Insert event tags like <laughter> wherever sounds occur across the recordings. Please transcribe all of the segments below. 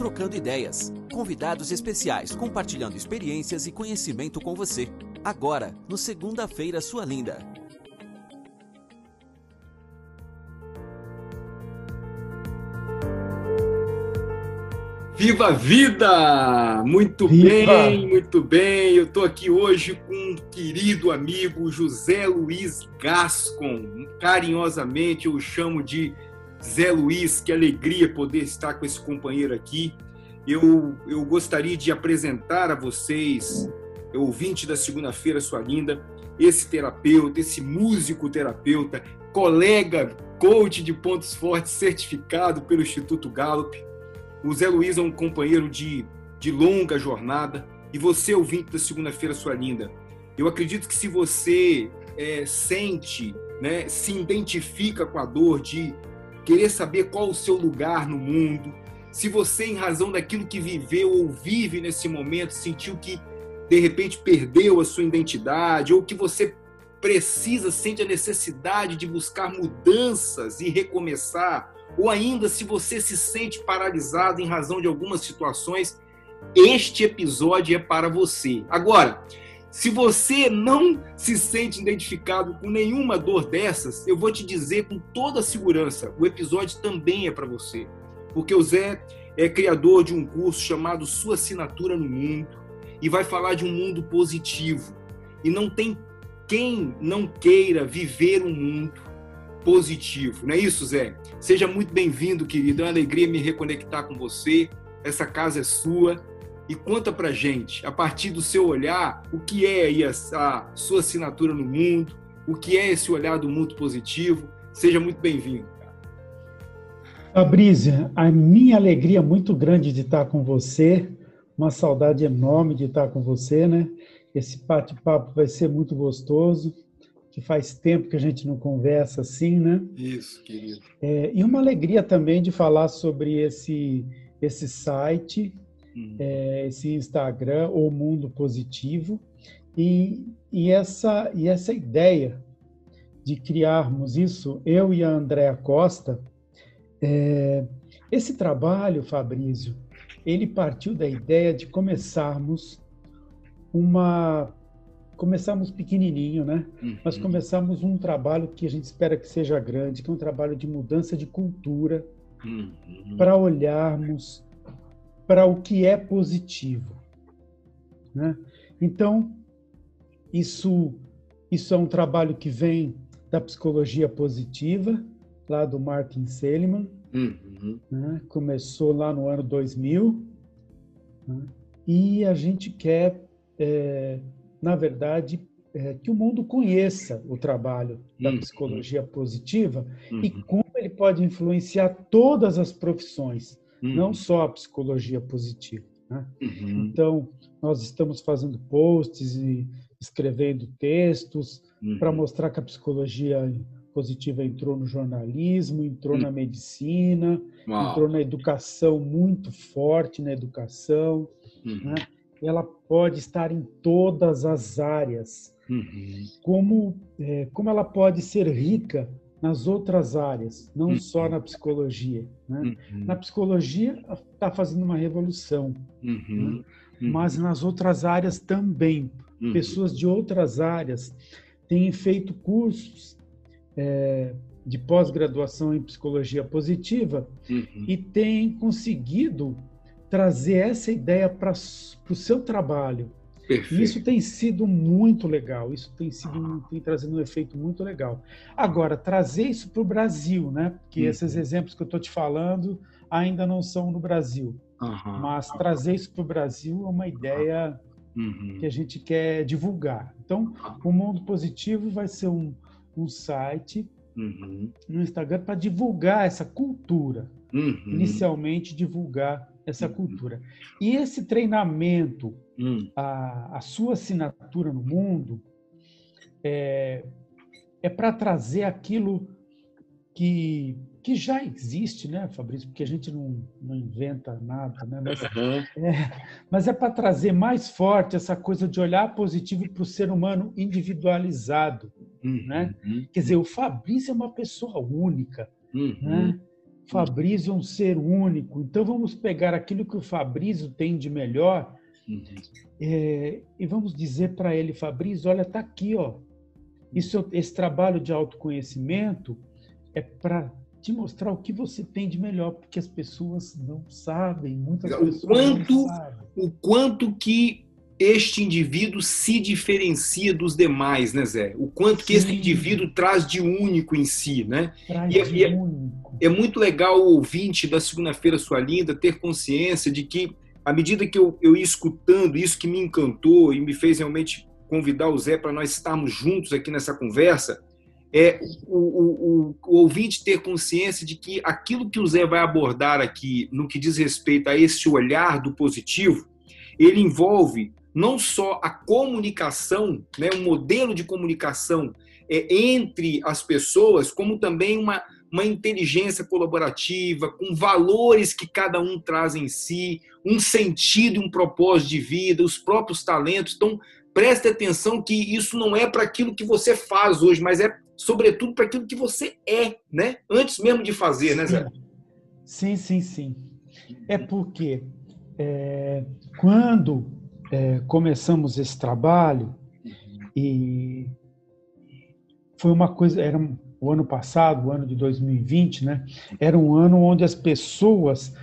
trocando ideias. Convidados especiais compartilhando experiências e conhecimento com você. Agora, no Segunda-feira Sua Linda. Viva a vida! Muito Viva. bem, muito bem. Eu estou aqui hoje com um querido amigo José Luiz Gascon. Carinhosamente eu o chamo de Zé Luiz. Que alegria poder estar com esse companheiro aqui. Eu, eu gostaria de apresentar a vocês, ouvinte da segunda-feira, sua linda, esse terapeuta, esse músico terapeuta, colega, coach de pontos fortes, certificado pelo Instituto Gallup o Zé Luiz é um companheiro de, de longa jornada. E você, ouvinte da Segunda-feira Sua Linda, eu acredito que se você é, sente, né, se identifica com a dor de querer saber qual o seu lugar no mundo, se você, em razão daquilo que viveu ou vive nesse momento, sentiu que de repente perdeu a sua identidade, ou que você precisa, sente a necessidade de buscar mudanças e recomeçar, ou ainda se você se sente paralisado em razão de algumas situações, este episódio é para você. Agora, se você não se sente identificado com nenhuma dor dessas, eu vou te dizer com toda segurança, o episódio também é para você. Porque o Zé é criador de um curso chamado Sua Assinatura no Mundo e vai falar de um mundo positivo. E não tem quem não queira viver um mundo positivo. Não é isso, Zé? Seja muito bem-vindo, querido. É uma alegria me reconectar com você. Essa casa é sua. E conta pra gente, a partir do seu olhar, o que é aí a, a sua assinatura no mundo, o que é esse olhar do mundo positivo. Seja muito bem-vindo. Fabrícia, a minha alegria é muito grande de estar com você, uma saudade enorme de estar com você, né? Esse bate-papo vai ser muito gostoso que faz tempo que a gente não conversa assim, né? Isso, querido. É, e uma alegria também de falar sobre esse, esse site, hum. é, esse Instagram, O Mundo Positivo, e, e, essa, e essa ideia de criarmos isso, eu e a Andréa Costa, é, esse trabalho, Fabrício, ele partiu da ideia de começarmos uma começamos pequenininho, né? Uhum. Mas começamos um trabalho que a gente espera que seja grande, que é um trabalho de mudança de cultura, uhum. para olharmos para o que é positivo, né? Então, isso isso é um trabalho que vem da psicologia positiva, lá do Martin Seligman, uhum. né? começou lá no ano 2000, né? e a gente quer é, na verdade, é, que o mundo conheça o trabalho da uhum. psicologia positiva uhum. e como ele pode influenciar todas as profissões, uhum. não só a psicologia positiva. Né? Uhum. Então, nós estamos fazendo posts e escrevendo textos para uhum. mostrar que a psicologia positiva entrou no jornalismo, entrou na medicina, Uau. entrou na educação muito forte na educação, né? ela pode estar em todas as áreas. Uhum. Como, é, como ela pode ser rica nas outras áreas, não uhum. só na psicologia. Né? Uhum. Na psicologia está fazendo uma revolução, uhum. né? Uhum. mas nas outras áreas também. Uhum. Pessoas de outras áreas têm feito cursos é, de pós-graduação em psicologia positiva e têm conseguido trazer essa ideia para o seu trabalho. Perfeito. Isso tem sido muito legal, isso tem sido tem trazido um efeito muito legal. Agora, trazer isso para o Brasil, né? Porque uhum. esses exemplos que eu estou te falando ainda não são no Brasil. Uhum. Mas trazer isso para o Brasil é uma ideia uhum. que a gente quer divulgar. Então, o Mundo Positivo vai ser um, um site uhum. no Instagram para divulgar essa cultura. Uhum. Inicialmente, divulgar essa uhum. cultura. E esse treinamento, hum. a, a, sua assinatura no mundo, é, é para trazer aquilo que, que já existe, né, Fabrício? Porque a gente não, não inventa nada, né? Mas, uhum. é, mas é para trazer mais forte essa coisa de olhar positivo para o ser humano individualizado, uhum. né? Quer dizer, o Fabrício é uma pessoa única, uhum. né? Fabrício é um ser único, então vamos pegar aquilo que o Fabrício tem de melhor. É, e vamos dizer para ele, Fabrício, olha, tá aqui, ó. Isso, esse trabalho de autoconhecimento é para te mostrar o que você tem de melhor, porque as pessoas não sabem, muitas o pessoas quanto, não sabem. O quanto que este indivíduo se diferencia dos demais, né, Zé? O quanto Sim. que esse indivíduo traz de único em si, né? Traz e, é, de é, único. é muito legal o ouvinte da Segunda-feira Sua Linda ter consciência de que, à medida que eu, eu ia escutando isso que me encantou e me fez realmente convidar o Zé para nós estarmos juntos aqui nessa conversa, é o, o, o, ouvinte ter consciência de que aquilo que o Zé vai abordar aqui, no que diz respeito a esse olhar do positivo, ele envolve não só a comunicação, né, um modelo de comunicação é, entre as pessoas, como também uma, uma inteligência colaborativa, com valores que cada um traz em si, um sentido um propósito de vida, os próprios talentos. Então, preste atenção que isso não é para aquilo que você faz hoje, mas é sobretudo para aquilo que você é, né? Antes mesmo de fazer, né, Zé? Sim, sim, sim. É porque é, quando é, começamos esse trabalho e foi uma coisa, era o ano passado, o ano de 2020, né? Era um ano onde as pessoas,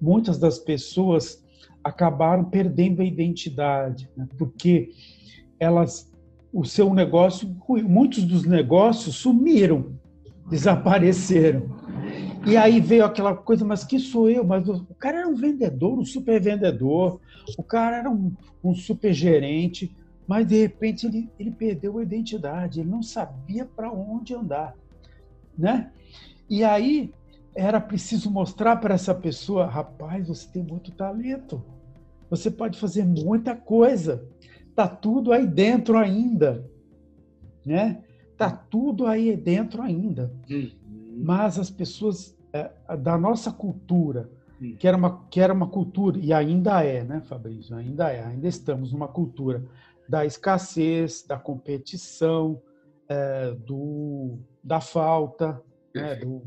muitas das pessoas acabaram perdendo a identidade, né? porque elas o seu negócio, muitos dos negócios sumiram, desapareceram. E aí veio aquela coisa, mas que sou eu? Mas o cara era um vendedor, um super vendedor, o cara era um, um super gerente, mas de repente ele, ele perdeu a identidade, ele não sabia para onde andar, né? E aí era preciso mostrar para essa pessoa, rapaz, você tem muito talento, você pode fazer muita coisa, Tá tudo aí dentro ainda, né? Tá tudo aí dentro ainda. Uhum. Mas as pessoas é, da nossa cultura, uhum. que era uma que era uma cultura e ainda é, né, Fabrício? Ainda é, ainda estamos numa cultura da escassez, da competição, é, do da falta, né, do,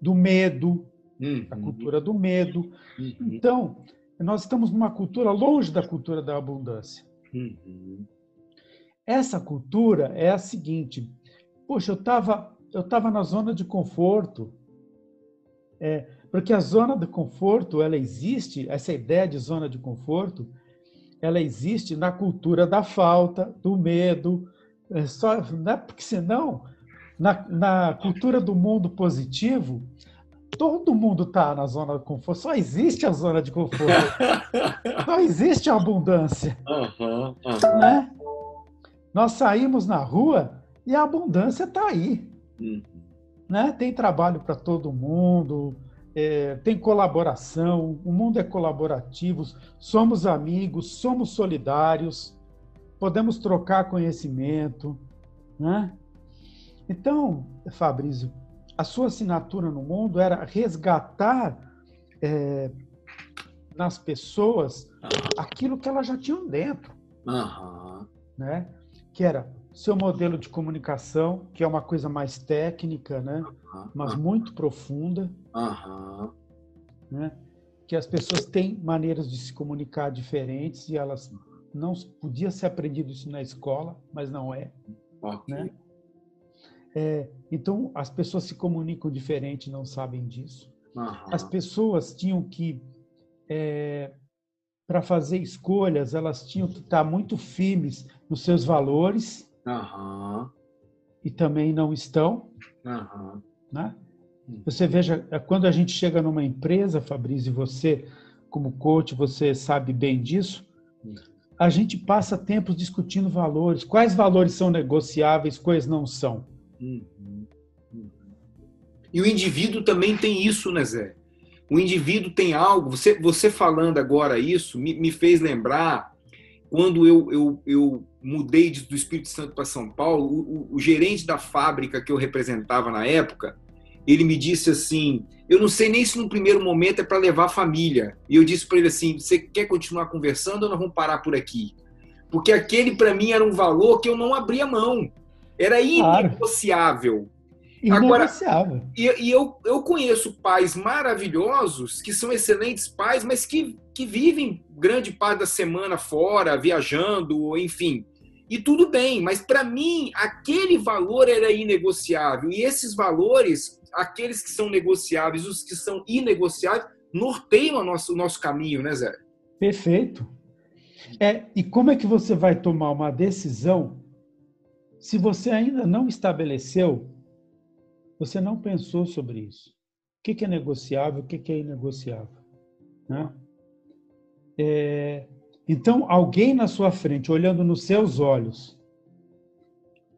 do medo, uhum. a cultura do medo. Uhum. Então, nós estamos numa cultura longe da cultura da abundância. Uhum. Essa cultura é a seguinte: poxa, eu estava eu tava na zona de conforto, é, porque a zona de conforto ela existe, essa ideia de zona de conforto, ela existe na cultura da falta, do medo, é só, né? porque senão, na, na cultura do mundo positivo, todo mundo está na zona de conforto, só existe a zona de conforto. <laughs> Só existe a abundância. Uhum, uhum. Né? Nós saímos na rua e a abundância está aí. Uhum. Né? Tem trabalho para todo mundo, é, tem colaboração, o mundo é colaborativo, somos amigos, somos solidários, podemos trocar conhecimento. Né? Então, Fabrício, a sua assinatura no mundo era resgatar é, nas pessoas aquilo que elas já tinham dentro. Uhum. Né? Que era seu modelo de comunicação, que é uma coisa mais técnica, né? Uhum. mas muito profunda. Uhum. Né? Que as pessoas têm maneiras de se comunicar diferentes e elas não podia ser aprendido isso na escola, mas não é. Okay. Né? É, então, as pessoas se comunicam diferente, não sabem disso. As pessoas tinham que, é, para fazer escolhas, elas tinham que estar muito firmes nos seus valores uhum. e também não estão. Uhum. Né? Você veja, é, quando a gente chega numa empresa, Fabrício, e você, como coach, você sabe bem disso, a gente passa tempos discutindo valores. Quais valores são negociáveis, quais não são? Uhum. Uhum. E o indivíduo também tem isso, né, Zé? O indivíduo tem algo. Você, você falando agora isso me, me fez lembrar quando eu, eu, eu mudei do Espírito Santo para São Paulo, o, o, gerente da fábrica que eu representava na época, ele me disse assim: Eu não sei nem se no primeiro momento é para levar a família. E eu disse para ele assim: Você quer continuar conversando ou nós vamos parar por aqui? Porque aquele para mim era um valor que eu não abria mão. Era inegociável. Claro. Agora, e, e eu, eu conheço pais maravilhosos que são excelentes pais, mas que, que vivem grande parte da semana fora, viajando, enfim. E tudo bem, mas para mim aquele valor era inegociável. E esses valores, aqueles que são negociáveis, os que são inegociáveis, norteiam o nosso, o nosso caminho, né, Zé? Perfeito. É, e como é que você vai tomar uma decisão se você ainda não estabeleceu você não pensou sobre isso. O que é negociável, o que é inegociável. Né? É, então, alguém na sua frente, olhando nos seus olhos,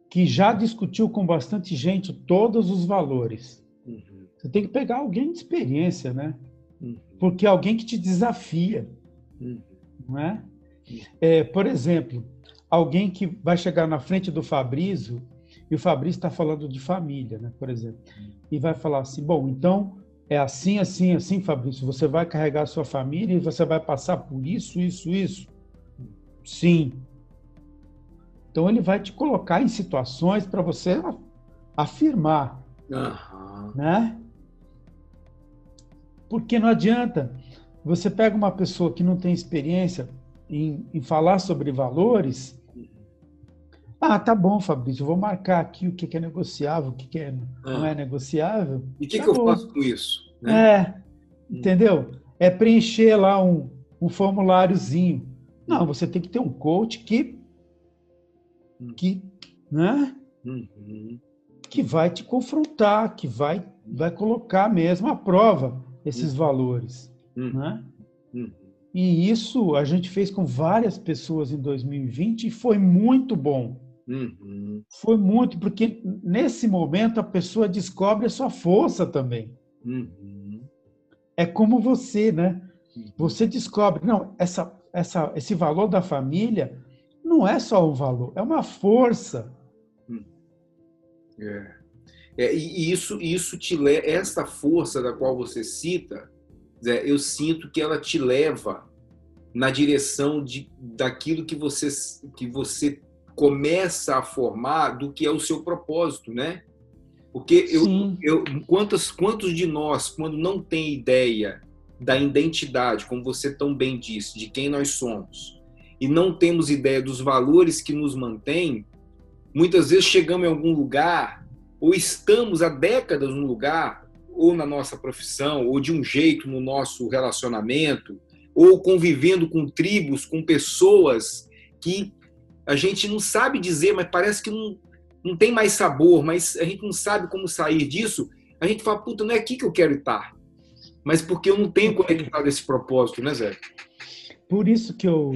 que já discutiu com bastante gente todos os valores, uhum. você tem que pegar alguém de experiência, né? Uhum. Porque é alguém que te desafia, uhum. não é? é? Por exemplo, alguém que vai chegar na frente do Fabrício e o Fabrício está falando de família, né, por exemplo. E vai falar assim: bom, então é assim, assim, assim, Fabrício. Você vai carregar a sua família e você vai passar por isso, isso, isso. Sim. Então ele vai te colocar em situações para você afirmar, uhum. né? Porque não adianta. Você pega uma pessoa que não tem experiência em, em falar sobre valores ah, tá bom, Fabrício, vou marcar aqui o que é negociável, o que é, não é negociável. E o que, tá que eu faço com isso? Né? É, hum. entendeu? É preencher lá um, um formuláriozinho. Não, você tem que ter um coach que, hum. que, né? Uhum. Que vai te confrontar, que vai, vai colocar mesmo à prova esses uhum. valores, uhum. né? E isso a gente fez com várias pessoas em 2020 e foi muito bom. Uhum. Foi muito, porque nesse momento a pessoa descobre a sua força também. Uhum. É como você, né? Uhum. Você descobre, não, essa, essa, esse valor da família não é só um valor, é uma força. Hum. É. é e isso, isso te leva, essa força da qual você cita, Zé, eu sinto que ela te leva na direção de, daquilo que você, que você começa a formar do que é o seu propósito, né? Porque eu, eu, quantos, quantos de nós, quando não tem ideia da identidade, como você tão bem disse, de quem nós somos, e não temos ideia dos valores que nos mantêm, muitas vezes chegamos em algum lugar, ou estamos há décadas num lugar, ou na nossa profissão, ou de um jeito no nosso relacionamento, ou convivendo com tribos, com pessoas que a gente não sabe dizer, mas parece que não, não tem mais sabor, mas a gente não sabe como sair disso. A gente fala, puta, não é aqui que eu quero estar. Mas porque eu não tenho conectado esse propósito, né, Zé? Por isso que eu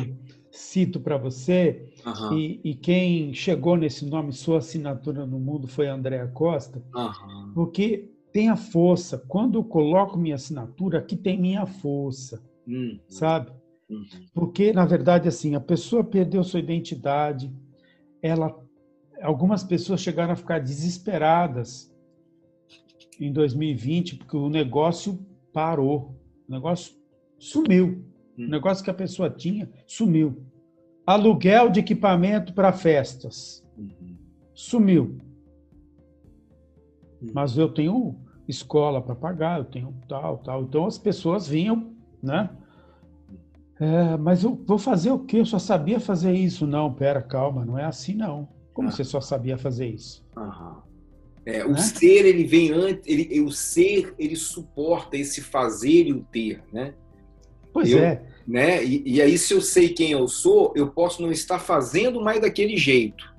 cito para você, uhum. e, e, quem chegou nesse nome, sua assinatura no mundo, foi Andréa Costa, uhum. porque tem a força. Quando eu coloco minha assinatura, aqui tem minha força, uhum. sabe? Uhum. Porque, na verdade, assim, a pessoa perdeu sua identidade, ela, algumas pessoas chegaram a ficar desesperadas em 2020, porque o negócio parou, o negócio sumiu. O uhum. negócio que a pessoa tinha sumiu. Aluguel de equipamento para festas uhum. sumiu. Mas eu tenho escola para pagar, eu tenho tal, tal. Então as pessoas vinham, né? É, mas eu vou fazer o quê? Eu só sabia fazer isso. Não, pera, calma, não é assim não. Como ah. você só sabia fazer isso? É, o né? ser, ele vem antes, ele, o ser, ele suporta esse fazer e o ter, né? Pois eu, é. Né? E, e aí, se eu sei quem eu sou, eu posso não estar fazendo mais daquele jeito.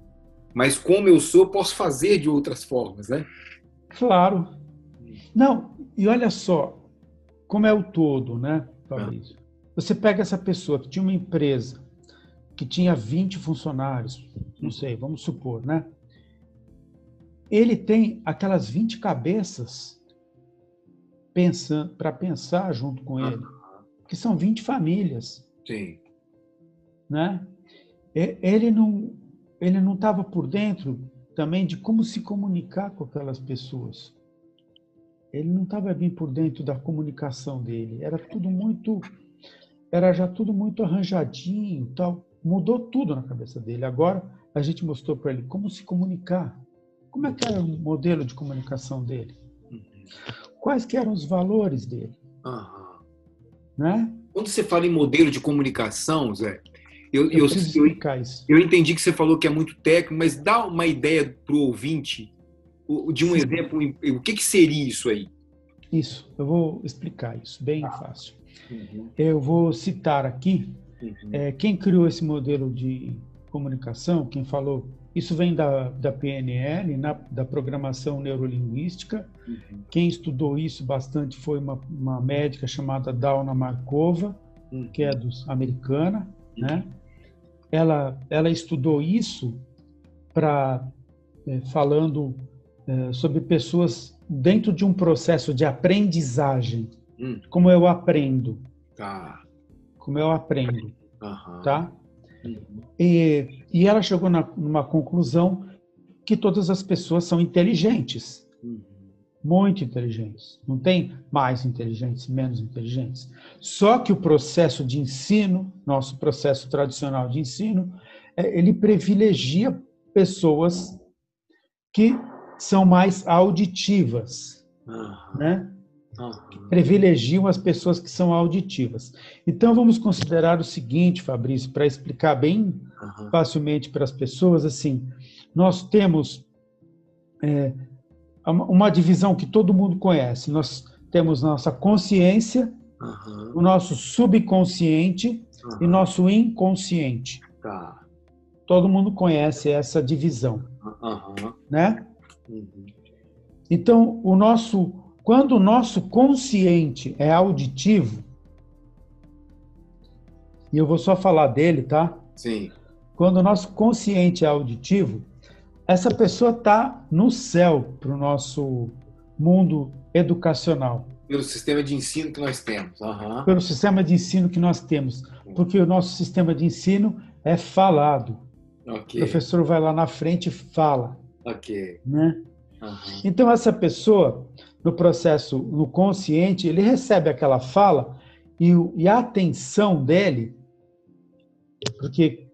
Mas como eu sou, eu posso fazer de outras formas, né? Claro. Não, e olha só, como é o todo, né, Fabrício? Você pega essa pessoa que tinha uma empresa que tinha 20 funcionários, não sei, vamos supor, né? Ele tem aquelas 20 cabeças pensando para pensar junto com ele, que são 20 famílias. Sim. Né? Ele não ele não estava por dentro também de como se comunicar com aquelas pessoas. Ele não estava bem por dentro da comunicação dele. Era tudo muito era já tudo muito arranjadinho, tal. Mudou tudo na cabeça dele. Agora a gente mostrou para ele como se comunicar, como é que era o modelo de comunicação dele? Uhum. Quais que eram os valores dele? Uhum. Né? Quando você fala em modelo de comunicação, Zé, eu, eu, eu, eu, eu entendi que você falou que é muito técnico, mas dá uma ideia para o ouvinte de um Sim. exemplo. O que, que seria isso aí? Isso, eu vou explicar isso bem ah. fácil. Uhum. Eu vou citar aqui uhum. é, quem criou esse modelo de comunicação, quem falou, isso vem da, da PNL, na, da programação neurolinguística. Uhum. Quem estudou isso bastante foi uma, uma médica chamada Dauna Markova, uhum. que é dos americana, né? Ela, ela estudou isso para é, falando é, sobre pessoas dentro de um processo de aprendizagem. Hum. Como eu aprendo. Tá. Como eu aprendo. Uhum. Tá? Uhum. E, e ela chegou na, numa conclusão que todas as pessoas são inteligentes. Uhum. Muito inteligentes. Não tem mais inteligentes, menos inteligentes. Só que o processo de ensino, nosso processo tradicional de ensino, é, ele privilegia pessoas que são mais auditivas, uhum. né? Uhum. Privilegiam as pessoas que são auditivas. Então vamos considerar o seguinte, Fabrício, para explicar bem uhum. facilmente para as pessoas, assim, nós temos é, uma divisão que todo mundo conhece. Nós temos nossa consciência, o nosso subconsciente e nosso inconsciente. Tá. Todo mundo conhece essa divisão, né? Uhum. Então, o nosso, quando o nosso consciente é auditivo, e eu vou só falar dele, tá? Sim. Quando o nosso consciente é auditivo, essa pessoa está no céu para o nosso mundo educacional. Pelo sistema de ensino que nós temos. Uhum. Pelo sistema de ensino que nós temos. Porque o nosso sistema de ensino é falado. Okay. O professor vai lá na frente e fala. Ok. Né? Uhum. Então, essa pessoa, no processo, no consciente, ele recebe aquela fala e, e a atenção dele, porque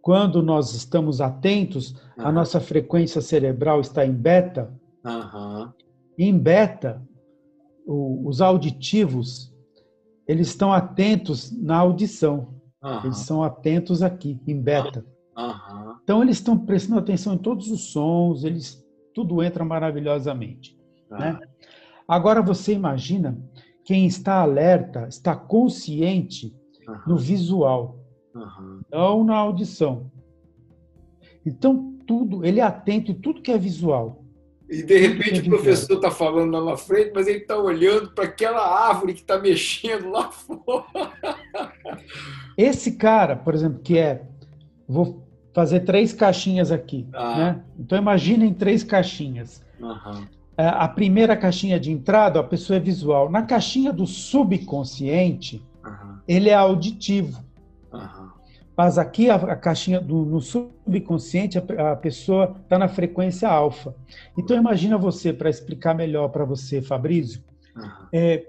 quando nós estamos atentos, uhum. a nossa frequência cerebral está em beta. Uhum. Em beta, o, os auditivos, eles estão atentos na audição. Eles são atentos aqui, em beta. Uhum. Então eles estão prestando atenção em todos os sons, eles tudo entra maravilhosamente. Uhum. Né? Agora você imagina quem está alerta, está consciente uhum. no visual, não na audição. Então tudo, ele é atento em tudo que é visual. E de repente é o professor está falando lá na frente, mas ele está olhando para aquela árvore que está mexendo lá <laughs> fora. Esse cara, por exemplo, que é vou fazer três caixinhas aqui. Ah. Né? Então imaginem três caixinhas. Uhum. A primeira caixinha de entrada, a pessoa é visual. Na caixinha do subconsciente, uhum. ele é auditivo. Uhum. Mas aqui a, a caixinha do no subconsciente, a, a pessoa está na frequência alfa. Então imagina você, para explicar melhor para você, Fabrício, é,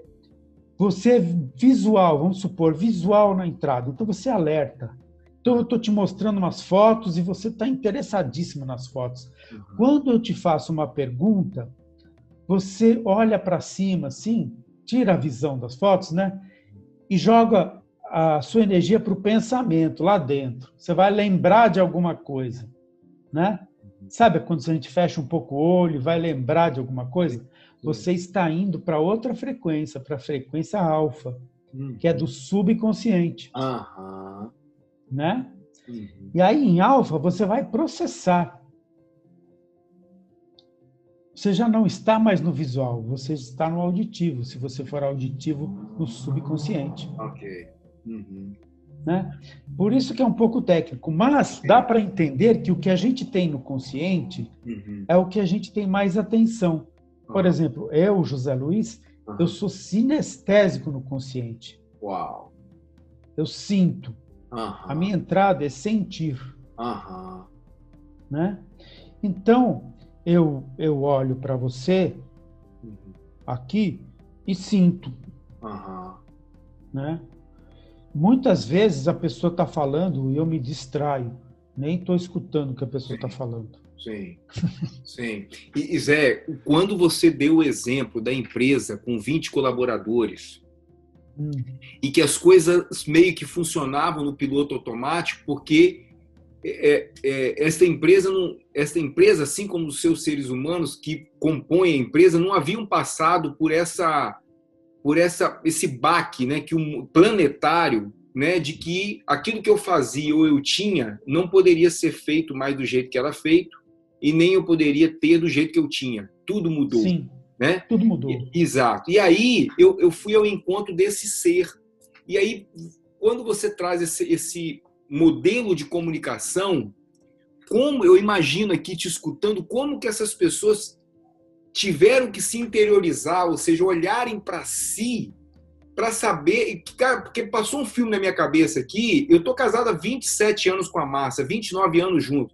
você é visual, vamos supor, visual na entrada. Então você alerta. Então, eu estou te mostrando umas fotos e você está interessadíssimo nas fotos. Uhum. Quando eu te faço uma pergunta, você olha para cima, assim, tira a visão das fotos, né? E joga a sua energia para o pensamento lá dentro. Você vai lembrar de alguma coisa, né? Sabe quando a gente fecha um pouco o olho vai lembrar de alguma coisa? Você está indo para outra frequência, para a frequência alfa, que é do subconsciente. Uhum né? Uhum. E aí em alfa você vai processar. Você já não está mais no visual, você está no auditivo, se você for auditivo no subconsciente. Ok. Uhum. Né? Por isso que é um pouco técnico, mas dá para entender que o que a gente tem no consciente uhum. é o que a gente tem mais atenção. Por exemplo, eu, José Luiz, eu sou sinestésico no consciente. Uau! Eu sinto. Uhum. A minha entrada é sentir. Uhum. Né? Então, eu, eu olho para você uhum. aqui e sinto. Né? Muitas vezes a pessoa está falando e eu me distraio. Nem estou escutando o que a pessoa está falando. Sim, sim. E, Zé, quando você deu o exemplo da empresa com 20 colaboradores hum. e que as coisas meio que funcionavam no piloto automático, porque é, é, esta empresa, não, esta empresa, assim como os seus seres humanos que compõem a empresa, não haviam passado por essa, por essa, esse baque, né, que um planetário né, de que aquilo que eu fazia ou eu tinha não poderia ser feito mais do jeito que era feito e nem eu poderia ter do jeito que eu tinha. Tudo mudou. Sim, né? tudo mudou. E, exato. E aí eu, eu fui ao encontro desse ser. E aí, quando você traz esse, esse modelo de comunicação, como eu imagino aqui te escutando, como que essas pessoas tiveram que se interiorizar, ou seja, olharem para si para saber, cara, porque passou um filme na minha cabeça aqui, eu tô casado há 27 anos com a Márcia, 29 anos junto.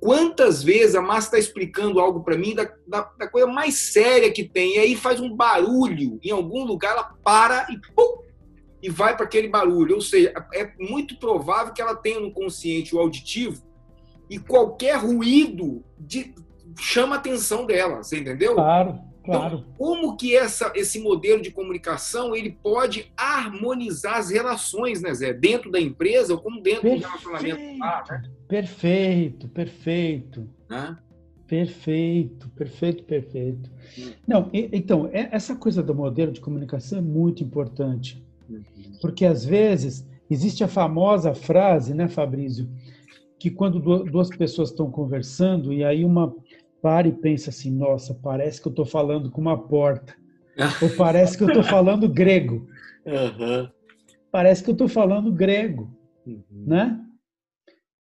Quantas vezes a Márcia está explicando algo para mim da, da, da, coisa mais séria que tem, e aí faz um barulho em algum lugar, ela para e pum, e vai para aquele barulho. Ou seja, é muito provável que ela tenha no consciente o auditivo e qualquer ruído de, chama a atenção dela, você entendeu? Claro. Claro. Então, como que essa, esse modelo de comunicação ele pode harmonizar as relações, né, Zé? Dentro da empresa ou como dentro perfeito, do relacionamento lá, né? Perfeito, perfeito. Hã? Perfeito, perfeito, perfeito. Hum. Não, então, é, essa coisa do modelo de comunicação é muito importante. Porque, às vezes, existe a famosa frase, né, Fabrício, que quando duas pessoas estão conversando e aí uma para e pensa assim: nossa, parece que eu estou falando com uma porta. <laughs> Ou parece que eu estou falando grego. Uhum. Parece que eu estou falando grego. Uhum. Né?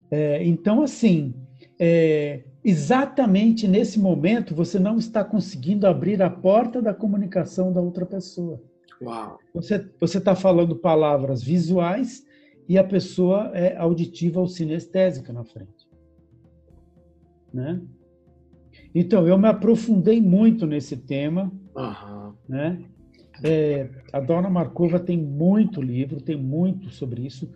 É, então, assim, é, exatamente nesse momento você não está conseguindo abrir a porta da comunicação da outra pessoa. Uau. Você está falando palavras visuais e a pessoa é auditiva ou sinestésica na frente. Né? Então, eu me aprofundei muito nesse tema. Uhum. Né? É, a Dona Markova tem muito livro, tem muito sobre isso.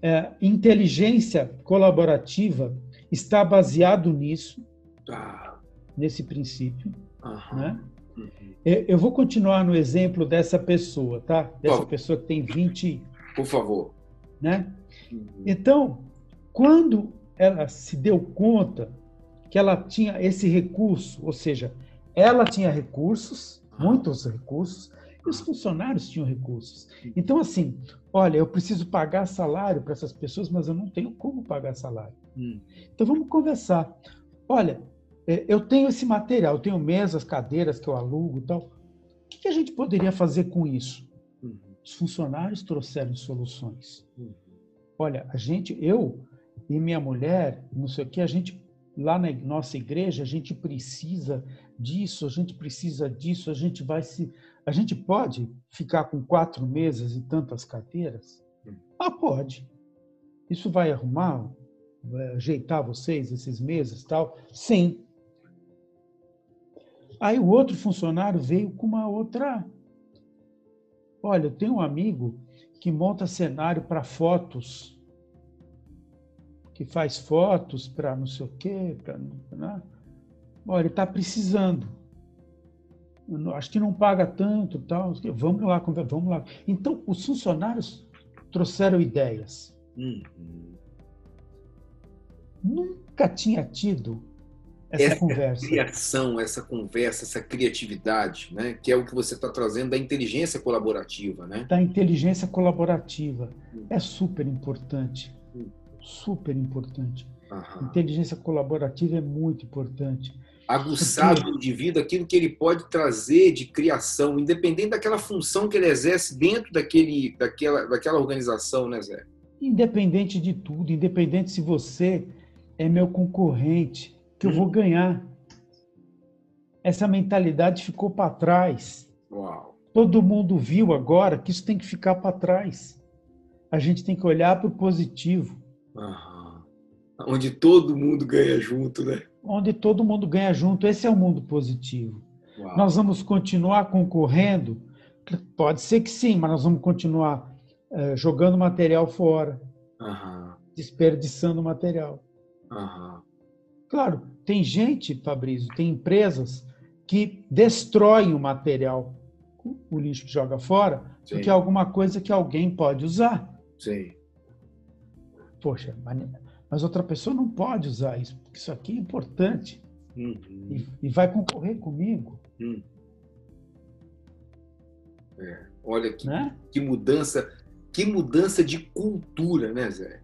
É, inteligência colaborativa está baseado nisso, ah. nesse princípio. Uhum. Né? Uhum. É, eu vou continuar no exemplo dessa pessoa, tá? Dessa pessoa que tem 20. Por favor. Né? Uhum. Então, quando ela se deu conta que ela tinha esse recurso, ou seja, ela tinha recursos, muitos recursos, e os funcionários tinham recursos. Então, assim, olha, eu preciso pagar salário para essas pessoas, mas eu não tenho como pagar salário. Hum. Então, vamos conversar. Olha, eu tenho esse material, eu tenho mesas, cadeiras que eu alugo e tal. O que a gente poderia fazer com isso? Uhum. Os funcionários trouxeram soluções. Uhum. Olha, a gente, eu e minha mulher, não sei o que, a gente lá na nossa igreja a gente precisa disso, a gente precisa disso, a gente vai se. A gente pode ficar com quatro mesas e tantas cadeiras? Hum. Ah, pode. Isso vai arrumar, vai ajeitar vocês, esses meses tal? Sim. Aí o outro funcionário veio com uma outra. Olha, eu tenho um amigo que monta cenário para fotos que faz fotos para não sei o quê, pra, né? Olha, ele está precisando. Acho que não paga tanto, tal. Vamos lá, vamos lá. Então, os funcionários trouxeram ideias. Uhum. Nunca tinha tido essa, essa conversa. criação, essa conversa, essa criatividade, né? Que é o que você está trazendo da inteligência colaborativa, né? Da inteligência colaborativa. Uhum. É super importante super importante. Uhum. Inteligência colaborativa é muito importante. Aguçar Porque... o indivíduo aquilo que ele pode trazer de criação, independente daquela função que ele exerce dentro daquele, daquela, daquela organização, né, Zé? Independente de tudo, independente se você é meu concorrente, que eu vou uhum. ganhar. Essa mentalidade ficou para trás. Uau. Todo mundo viu agora que isso tem que ficar para trás. A gente tem que olhar para o positivo. Onde todo mundo ganha junto, né? Onde todo mundo ganha junto. Esse é o mundo positivo. Uau. Nós vamos continuar concorrendo? Pode ser que sim, mas nós vamos continuar uh, jogando material fora, uhum. desperdiçando material. Uhum. Claro, tem gente, Fabrício, tem empresas que destroem o material, o lixo que joga fora, Sim. porque é alguma coisa que alguém pode usar. Sim. Poxa, mas outra pessoa não pode usar isso, porque isso aqui é importante. Uhum. E, e, vai concorrer comigo. Uhum. É, olha que, né? que mudança, que mudança de cultura, né, Zé?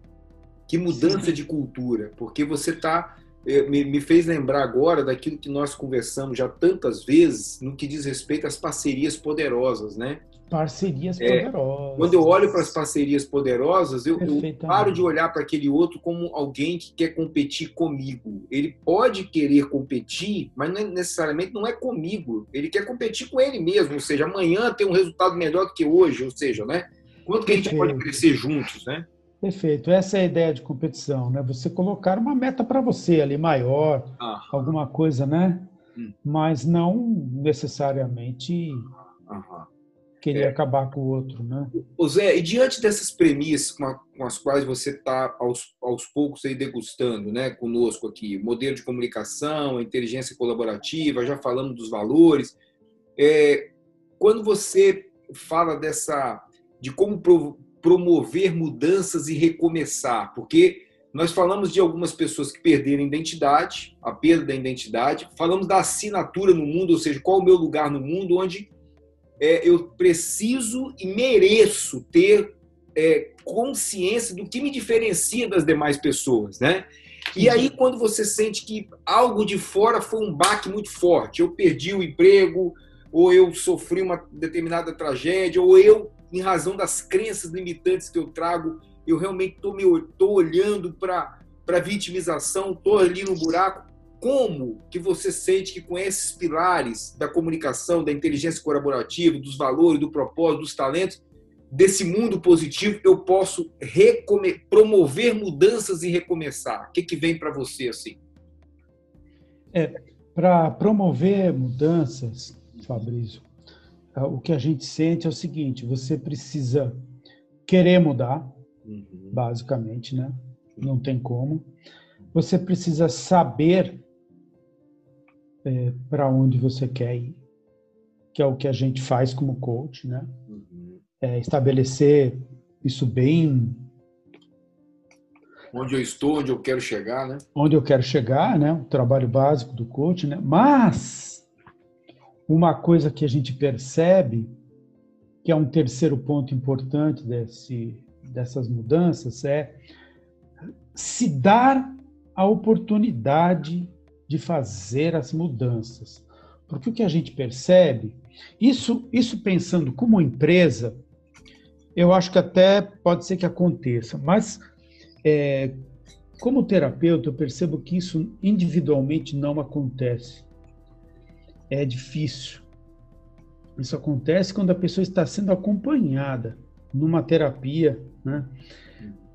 Que mudança Sim. de cultura, porque você está me, me, fez lembrar agora daquilo que nós conversamos já tantas vezes no que diz respeito às parcerias poderosas, né? Parcerias é, poderosas. Quando eu olho para as parcerias poderosas, eu, eu paro de olhar para aquele outro como alguém que quer competir comigo. Ele pode querer competir, mas não é, necessariamente não é comigo. Ele quer competir com ele mesmo, ou seja, amanhã ter um resultado melhor do que hoje, ou seja, né? Quanto que a gente pode crescer juntos, né? Perfeito. Essa é a ideia de competição, né? Você colocar uma meta para você ali maior, alguma coisa, né? Hum. Mas não necessariamente querer é. acabar com o outro, né? O Zé, e diante dessas premissas com, a, com as quais você está aos, aos poucos aí degustando, né, conosco aqui, modelo de comunicação, inteligência colaborativa, já falamos dos valores, é, quando você fala dessa de como promover mudanças e recomeçar, porque nós falamos de algumas pessoas que perderam a identidade, a perda da identidade, falamos da assinatura no mundo, ou seja, qual o meu lugar no mundo, onde é, eu preciso e mereço ter é, consciência do que me diferencia das demais pessoas, né? E aí, quando você sente que algo de fora foi um baque muito forte, eu perdi o emprego, ou eu sofri uma determinada tragédia, ou eu, em razão das crenças limitantes que eu trago, eu realmente estou olhando para a vitimização, estou ali no buraco como que você sente que com esses pilares da comunicação, da inteligência colaborativa, dos valores, do propósito, dos talentos, desse mundo positivo, eu posso promover mudanças e recomeçar? O que, que vem para você assim? É, para promover mudanças, Fabrício, o que a gente sente é o seguinte: você precisa querer mudar, uhum. basicamente, né? Não tem como. Você precisa saber é, para onde você quer ir, que é o que a gente faz como coach, né? Uhum. É estabelecer isso bem. Onde eu estou, onde eu quero chegar, né? Onde eu quero chegar, né? O trabalho básico do coach, né? Mas uma coisa que a gente percebe, que é um terceiro ponto importante desse, dessas mudanças, é se dar a oportunidade de fazer as mudanças. Porque o que a gente percebe, isso, isso pensando como empresa, eu acho que até pode ser que aconteça, mas é, como terapeuta, eu percebo que isso individualmente não acontece. É difícil. Isso acontece quando a pessoa está sendo acompanhada numa terapia. Né?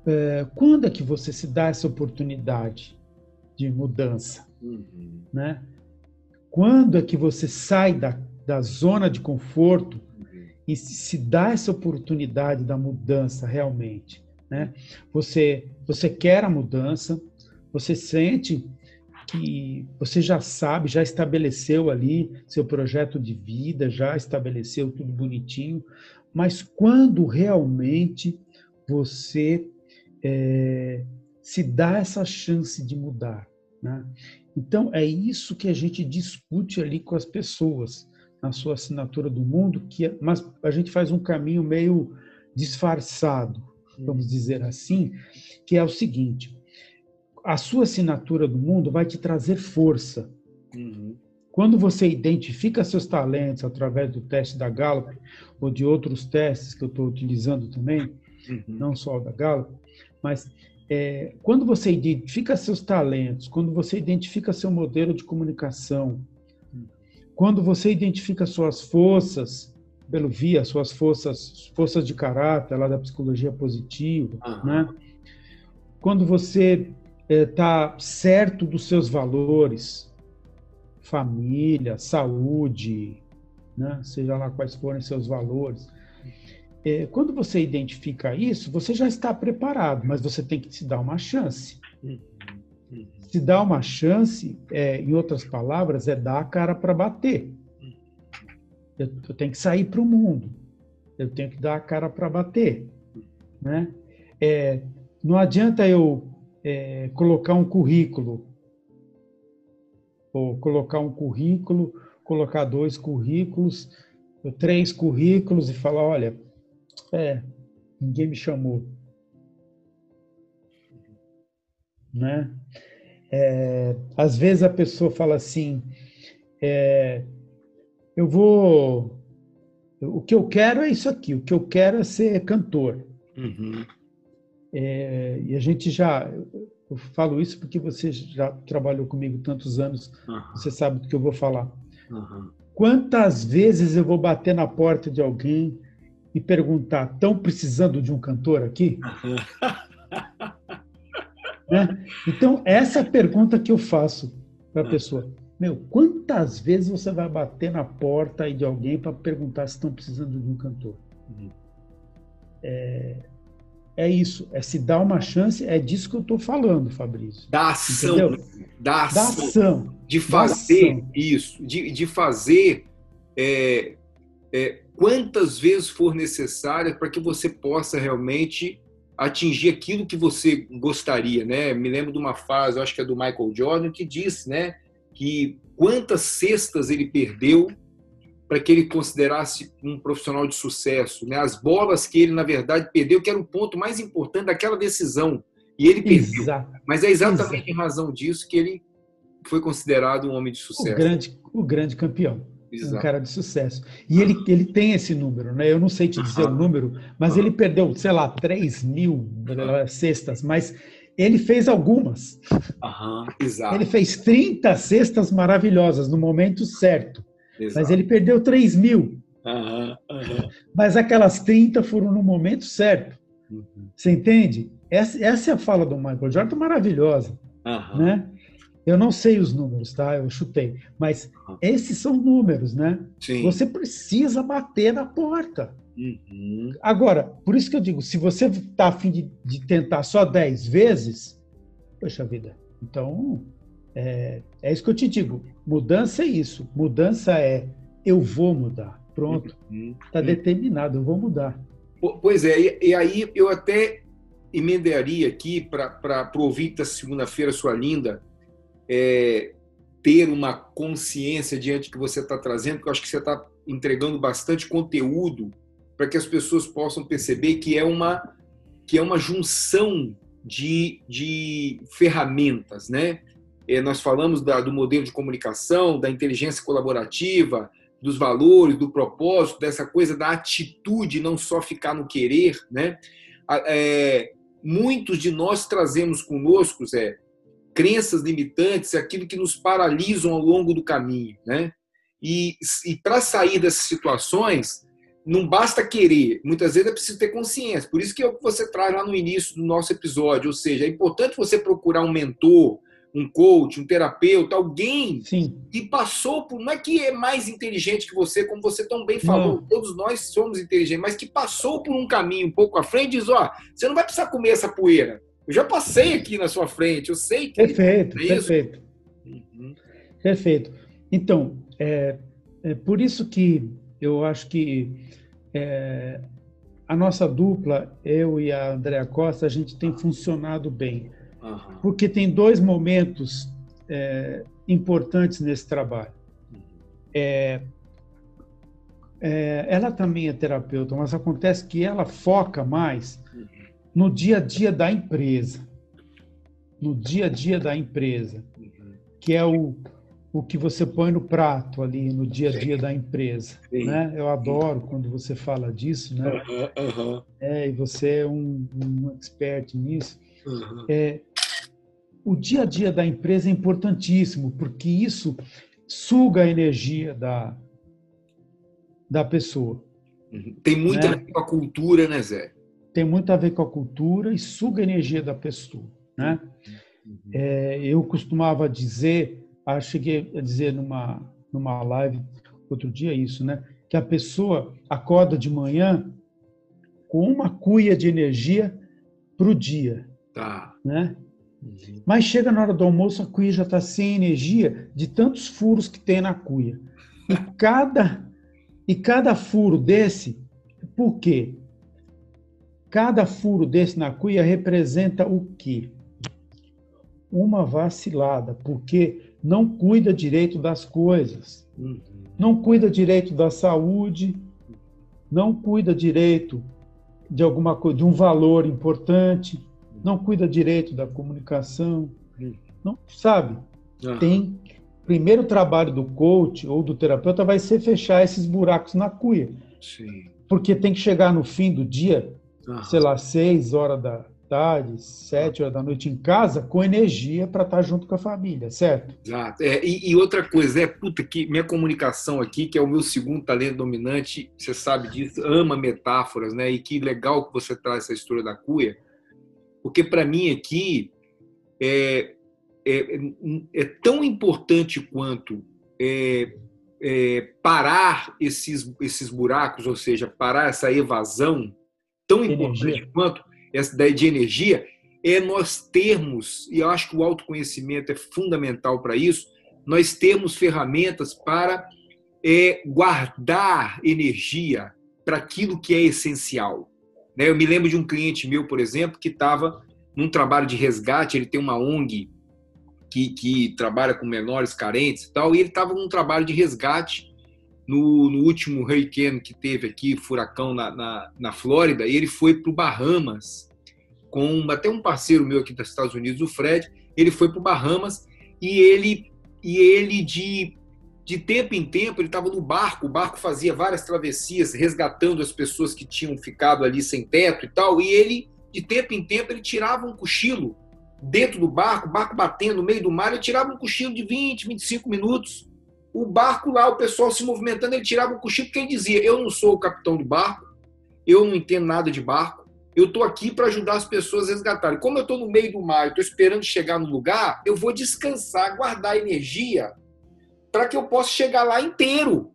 É, quando é que você se dá essa oportunidade de mudança? Uhum. Né? Quando é que você sai da, da zona de conforto uhum. e se dá essa oportunidade da mudança realmente? Né? Você, você quer a mudança, você sente que você já sabe, já estabeleceu ali seu projeto de vida, já estabeleceu tudo bonitinho, mas quando realmente você é, se dá essa chance de mudar, né? Então, é isso que a gente discute ali com as pessoas, na sua assinatura do mundo, que é, mas a gente faz um caminho meio disfarçado, vamos dizer assim, que é o seguinte: a sua assinatura do mundo vai te trazer força. Uhum. Quando você identifica seus talentos através do teste da Gallup ou de outros testes que eu estou utilizando também, uhum. não só o da Gallup, mas é, quando você identifica seus talentos, quando você identifica seu modelo de comunicação, quando você identifica suas forças, pelo via, suas forças, forças de caráter, lá da psicologia positiva, uhum. né? Quando você está é, certo dos seus valores, família, saúde, né? seja lá quais forem seus valores, é, quando você identifica isso, você já está preparado, mas você tem que se dar uma chance. Se dá uma chance, é, em outras palavras, é dar a cara para bater. Eu, eu, tenho que sair para o mundo. Eu tenho que dar a cara para bater. Né? É, não adianta eu é, colocar um currículo, ou colocar um currículo, colocar dois currículos, três currículos e falar, olha, é, ninguém me chamou. Né? É, às vezes a pessoa fala assim, é, eu vou, o que eu quero é isso aqui, o que eu quero é ser cantor. Uhum. É, e a gente já, eu falo isso porque você já trabalhou comigo tantos anos, uhum. você sabe do que eu vou falar. Uhum. Quantas vezes eu vou bater na porta de alguém e perguntar: estão precisando de um cantor aqui? <laughs> né? Então, essa é a pergunta que eu faço para a pessoa. Meu, quantas vezes você vai bater na porta de alguém para perguntar se estão precisando de um cantor? Uhum. É, é isso, é se dar uma chance, é disso que eu estou falando, Fabrício. Da ação, da ação, da ação, de fazer ação. isso, de, de fazer é, é, quantas vezes for necessária para que você possa realmente atingir aquilo que você gostaria, né? Me lembro de uma fase, acho que é do Michael Jordan, que disse, né, que quantas cestas ele perdeu para que ele considerasse um profissional de sucesso, né? As bolas que ele na verdade perdeu, que era o ponto mais importante daquela decisão, e ele perdeu. Exato. Mas é exatamente Exato. em razão disso que ele foi considerado um homem de sucesso. O grande, o grande campeão. Exato. Um cara de sucesso. E ele, ele tem esse número, né? Eu não sei te dizer o número, mas ele perdeu, sei lá, 3 mil cestas, mas ele fez algumas. exato. Ele fez 30 cestas maravilhosas no momento certo. Exato. Mas ele perdeu 3 mil. Mas aquelas 30 foram no momento certo. Uhum. Você entende? Essa, essa é a fala do Michael Jordan maravilhosa. Né? Eu não sei os números, tá? Eu chutei. Mas esses são números, né? Sim. Você precisa bater na porta. Uhum. Agora, por isso que eu digo, se você está afim de, de tentar só 10 vezes, poxa vida, então é, é isso que eu te digo. Mudança é isso. Mudança é eu vou mudar. Pronto. Está uhum. Uhum. determinado, eu vou mudar. Pois é, e, e aí eu até emendaria aqui para o ouvinte da segunda-feira, sua linda, é, ter uma consciência diante que você está trazendo, porque eu acho que você está entregando bastante conteúdo para que as pessoas possam perceber que é uma que é uma junção de, de ferramentas, né? É, nós falamos da, do modelo de comunicação, da inteligência colaborativa, dos valores, do propósito, dessa coisa da atitude, não só ficar no querer, né? É, muitos de nós trazemos conosco, Zé, crenças limitantes, aquilo que nos paralisam ao longo do caminho, né? E, e para sair dessas situações, não basta querer, muitas vezes é preciso ter consciência. Por isso que é o que você traz lá no início do nosso episódio, ou seja, é importante você procurar um mentor, um coach, um terapeuta, alguém Sim. que passou por, não é que é mais inteligente que você, como você tão bem falou, não. todos nós somos inteligentes, mas que passou por um caminho um pouco à frente e diz, ó, você não vai precisar comer essa poeira. Eu já passei aqui na sua frente, eu sei que. Perfeito, é perfeito. Uhum. Perfeito. Então, é, é, por isso que eu acho que é, a nossa dupla, eu e a Andréa Costa, a gente tem funcionado bem. Uhum. Porque tem dois momentos é, importantes nesse trabalho. Uhum. É, é, ela também é terapeuta, mas acontece que ela foca mais uhum no dia a dia da empresa. No dia a dia da empresa, que é o, o que você põe no prato ali no dia a dia da empresa. Né? Eu adoro quando você fala disso, né? Uhum, É, e você é um, um expert nisso. Uhum. É, o dia a dia da empresa é importantíssimo, porque isso suga a energia da, da pessoa. Tem muito né? a ver com a cultura, né, Zé? tem muito a ver com a cultura e suga a energia da pessoa. Né? Uhum. É, eu costumava dizer, acho cheguei a dizer numa, numa live outro dia isso, né? que a pessoa acorda de manhã com uma cuia de energia para o dia. Tá. Né? Uhum. Mas chega na hora do almoço, a cuia já está sem energia de tantos furos que tem na cuia. E <laughs> cada, e cada furo desse, por quê? Cada furo desse na cuia representa o quê? Uma vacilada, porque não cuida direito das coisas, uhum. não cuida direito da saúde, não cuida direito de alguma coisa, de um valor importante, não cuida direito da comunicação, não sabe? Uhum. Tem primeiro trabalho do coach ou do terapeuta vai ser fechar esses buracos na cuia. Sim. Porque tem que chegar no fim do dia, uhum. sei lá, seis horas da tarde, sete horas da noite em casa, com energia para estar tá junto com a família, certo? Exato. É, e, e, outra coisa, é, puta, que minha comunicação aqui, que é o meu segundo talento dominante, você sabe disso, ama metáforas, né? E que legal que você traz essa história da cuia, porque para mim aqui é, é, é, tão importante quanto é, é, parar esses, esses buracos, ou seja, parar essa evasão, tão importante energia. quanto essa ideia de energia, é nós termos, e eu acho que o autoconhecimento é fundamental para isso, nós temos ferramentas para é, guardar energia para aquilo que é essencial. Né? Eu me lembro de um cliente meu, por exemplo, que estava num trabalho de resgate, ele tem uma ONG que, que trabalha com menores carentes e tal, e ele estava num trabalho de resgate no, no, último hurricane que teve aqui, furacão na, na, na Flórida, e ele foi para o Bahamas com até um parceiro meu aqui dos Estados Unidos, o Fred, ele foi para o Bahamas e ele e ele de de tempo em tempo ele estava no barco, o barco fazia várias travessias resgatando as pessoas que tinham ficado ali sem teto e tal, e ele de tempo em tempo ele tirava um cochilo dentro do barco, o barco batendo no meio do mar, ele tirava um cochilo de 20, 25 minutos. O barco lá, o pessoal se movimentando, ele tirava um cochilo porque ele dizia: Eu não sou o capitão do barco, eu não entendo nada de barco, eu estou aqui para ajudar as pessoas a resgatarem. Como eu estou no meio do mar, estou esperando chegar no lugar, eu vou descansar, guardar energia para que eu possa chegar lá inteiro.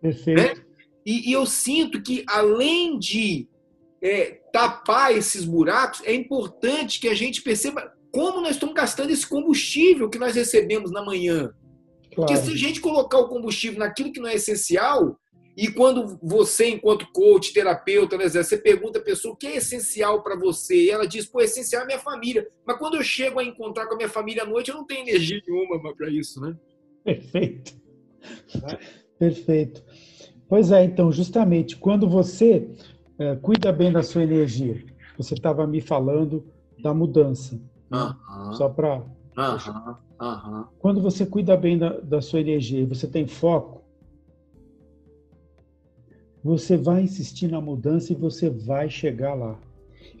Perfeito. Né? E, e eu sinto que, além de é, tapar esses buracos, é importante que a gente perceba como nós estamos gastando esse combustível que nós recebemos na manhã. Claro. Porque se a gente colocar o combustível naquilo que não é essencial, e quando você, enquanto coach, terapeuta, né, você pergunta a pessoa o que é essencial para você, e ela diz, pô, essencial é minha família. Mas quando eu chego a encontrar com a minha família à noite, eu não tenho energia nenhuma para isso, né? Perfeito. É. Perfeito. Pois é, então, justamente, quando você é, cuida bem da sua energia. Você estava me falando da mudança. Né? Só para. Quando você cuida bem da, da sua energia e você tem foco, você vai insistir na mudança e você vai chegar lá.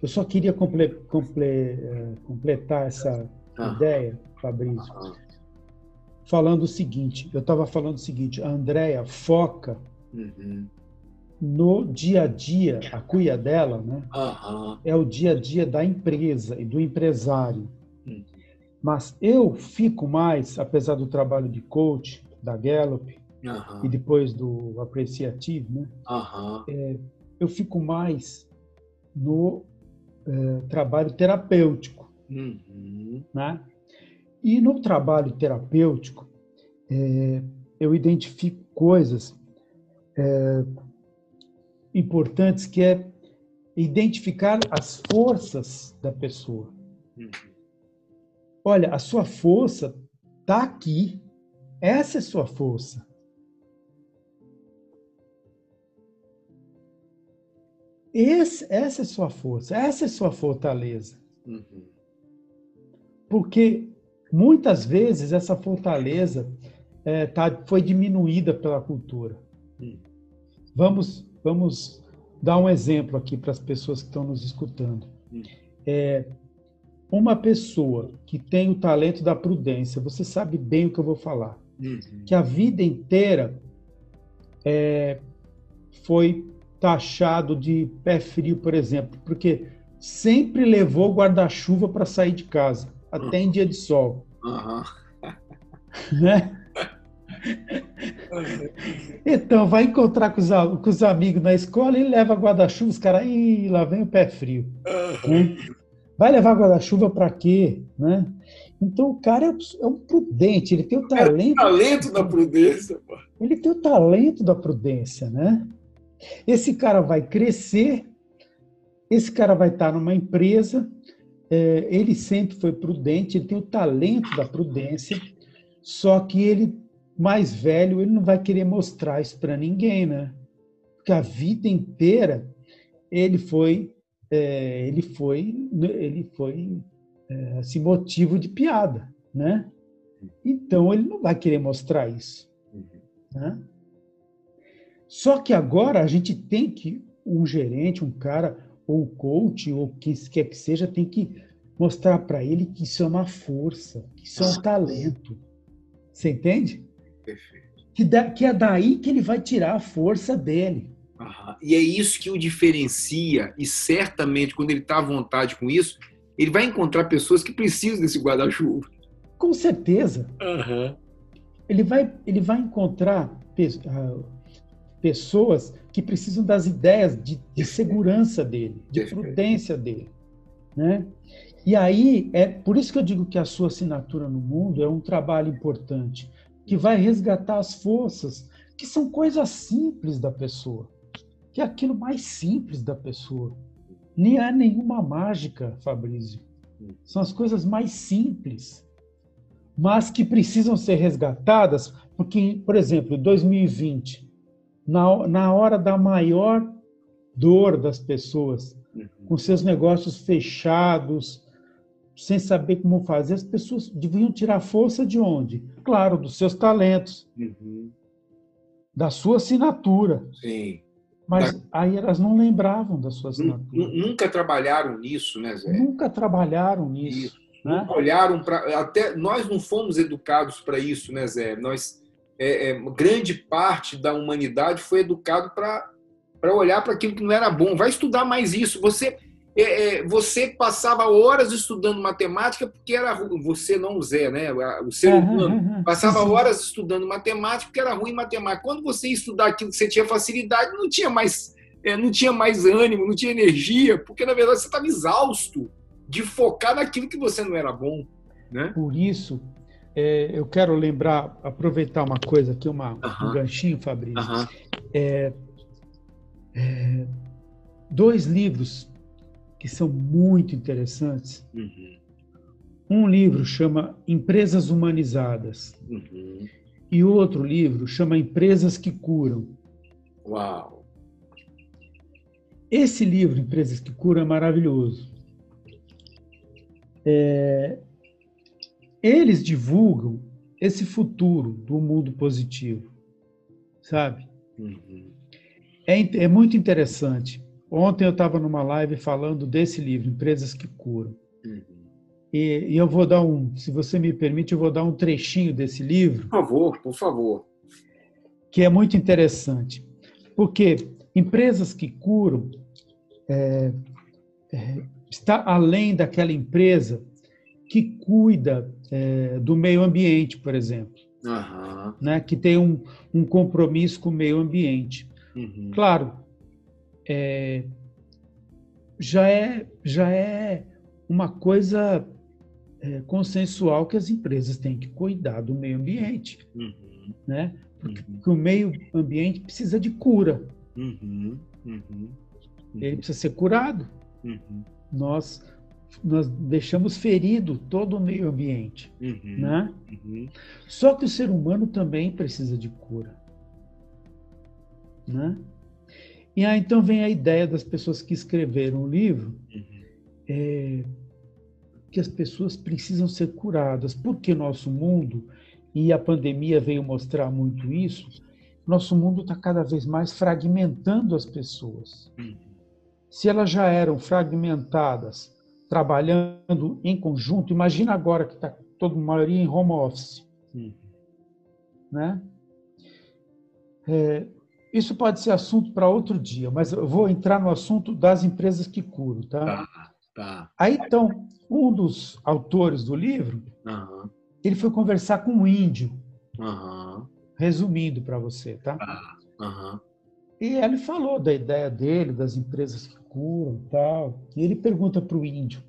Eu só queria comple, comple, é, completar essa ideia, Fabrício, falando o seguinte: eu estava falando o seguinte, a Andrea foca uhum no dia a dia, a cuia dela, né? Uhum. É o dia a dia da empresa e do empresário. Uhum. Mas eu fico mais, apesar do trabalho de coach da Gallup e depois do apreciativo, né? É, eu fico mais no é, trabalho terapêutico, uhum. né? E no trabalho terapêutico, é, eu identifico coisas é, importantes que é identificar as forças da pessoa. Olha, a sua força está aqui. Essa é a sua força. Esse, essa é a sua força, essa é a sua fortaleza. Uhum. Porque muitas vezes essa fortaleza é, tá, foi diminuída pela cultura. Uhum. Vamos Vamos dar um exemplo aqui para as pessoas que estão nos escutando. Hum. É, uma pessoa que tem o talento da prudência, você sabe bem o que eu vou falar, uhum. que a vida inteira é, foi taxado de pé frio, por exemplo, porque sempre levou guarda-chuva para sair de casa, até em dia de sol. Uhum. né? Então, vai encontrar com os, com os, amigos na escola e leva guarda-chuva, os caras, ih, lá vem o pé frio. Né? Vai levar guarda-chuva para quê? Né? Então o cara é, é um prudente, ele tem o talento. É o talento da prudência. Pô. Ele tem o talento da prudência, né? Esse cara vai crescer, esse cara vai estar numa empresa, é, ele sempre foi prudente, ele tem o talento da prudência, só que ele, mais velho, ele não vai querer mostrar isso para ninguém, né? Porque a vida inteira ele foi, é, ele foi, ele foi é, assim, motivo de piada, né? Então ele não vai querer mostrar isso, né? Só que agora a gente tem que um gerente, um cara ou coach ou quem quer que seja tem que mostrar para ele que isso é uma força, que isso é um talento. Você entende? Perfeito. Que, da, que é daí que ele vai tirar a força dele. E é isso que o diferencia, e certamente, quando ele está à vontade com isso, ele vai encontrar pessoas que precisam desse guarda-chuva. Com certeza. Uhum. Ele, vai, ele vai encontrar ah, pessoas que precisam das ideias de, de segurança dele, de prudência dele. Né? E aí, é por isso que eu digo que a sua assinatura no mundo é um trabalho importante, que vai resgatar as forças, que são coisas simples da pessoa, que é aquilo mais simples da pessoa. Nem há nenhuma mágica, Fabrício. São as coisas mais simples, mas que precisam ser resgatadas, porque, por exemplo, 2020, na, na hora da maior dor das pessoas, uhum. com seus negócios fechados, sem saber como fazer, as pessoas deviam tirar força de onde? Claro, dos seus talentos, uhum. da sua assinatura. Sim. Mas da... aí elas não lembravam da sua assinatura. Nunca trabalharam nisso, né, Zé? Nunca trabalharam nisso. Isso. Né? Nunca olharam para. Até nós não fomos educados para isso, né, Zé? Nós, é, é, grande parte da humanidade foi educado para olhar para aquilo que não era bom. Vai estudar mais isso. Você é, é, você passava horas estudando matemática porque era ruim. Você não, Zé, né? O ser humano uhum, passava horas estudando matemática porque era ruim em matemática. Quando você ia estudar aquilo que você tinha facilidade, não tinha mais, é, não tinha mais ânimo, não tinha energia, porque na verdade você estava exausto de focar naquilo que você não era bom. Né? Por isso, é, eu quero lembrar, aproveitar uma coisa aqui, uma, uhum. um ganchinho, Fabrício. Uhum. dois livros que são muito interessantes. Uhum. Um livro chama Empresas Humanizadas uhum. e outro livro chama Empresas que Curam. Uau! Esse livro, Empresas que Curam, é maravilhoso. É... Eles divulgam esse futuro do mundo positivo, sabe? Uhum. É, é muito interessante. Ontem eu estava numa live falando desse livro, Empresas que Curam. Uhum. E, e, eu vou dar um, se você me permite, eu vou dar um trechinho desse livro. Por favor, por favor. Que é muito interessante. Porque empresas que curam é, é, está além daquela empresa que cuida é, do meio ambiente, por exemplo. Uhum. Né, que tem um, um compromisso com o meio ambiente. Uhum. Claro, é, já, é, já é uma coisa é, consensual que as empresas têm que cuidar do meio ambiente, uhum. né? Porque, uhum. porque, o meio ambiente precisa de cura. Uhum. uhum. Ele precisa ser curado. Uhum. Nós nós deixamos ferido todo o meio ambiente, uhum. né? Só que o ser humano também precisa de cura, né? E aí então vem a ideia das pessoas que escreveram o livro, uhum. é, que as pessoas precisam ser curadas, porque nosso mundo, e a pandemia veio mostrar muito isso, nosso mundo está cada vez mais fragmentando as pessoas. Uhum. Se elas já eram fragmentadas, trabalhando em conjunto, imagina agora que está toda a maioria em home office. Uhum. Né? É, isso pode ser assunto para outro dia, mas eu vou entrar no assunto das empresas que curam, tá? Tá, tá. Aí, então, um dos autores do livro, uhum. ele foi conversar com um índio, uhum. resumindo para você, tá? Uhum. E ele falou da ideia dele, das empresas que curam e tal. E ele pergunta para o índio,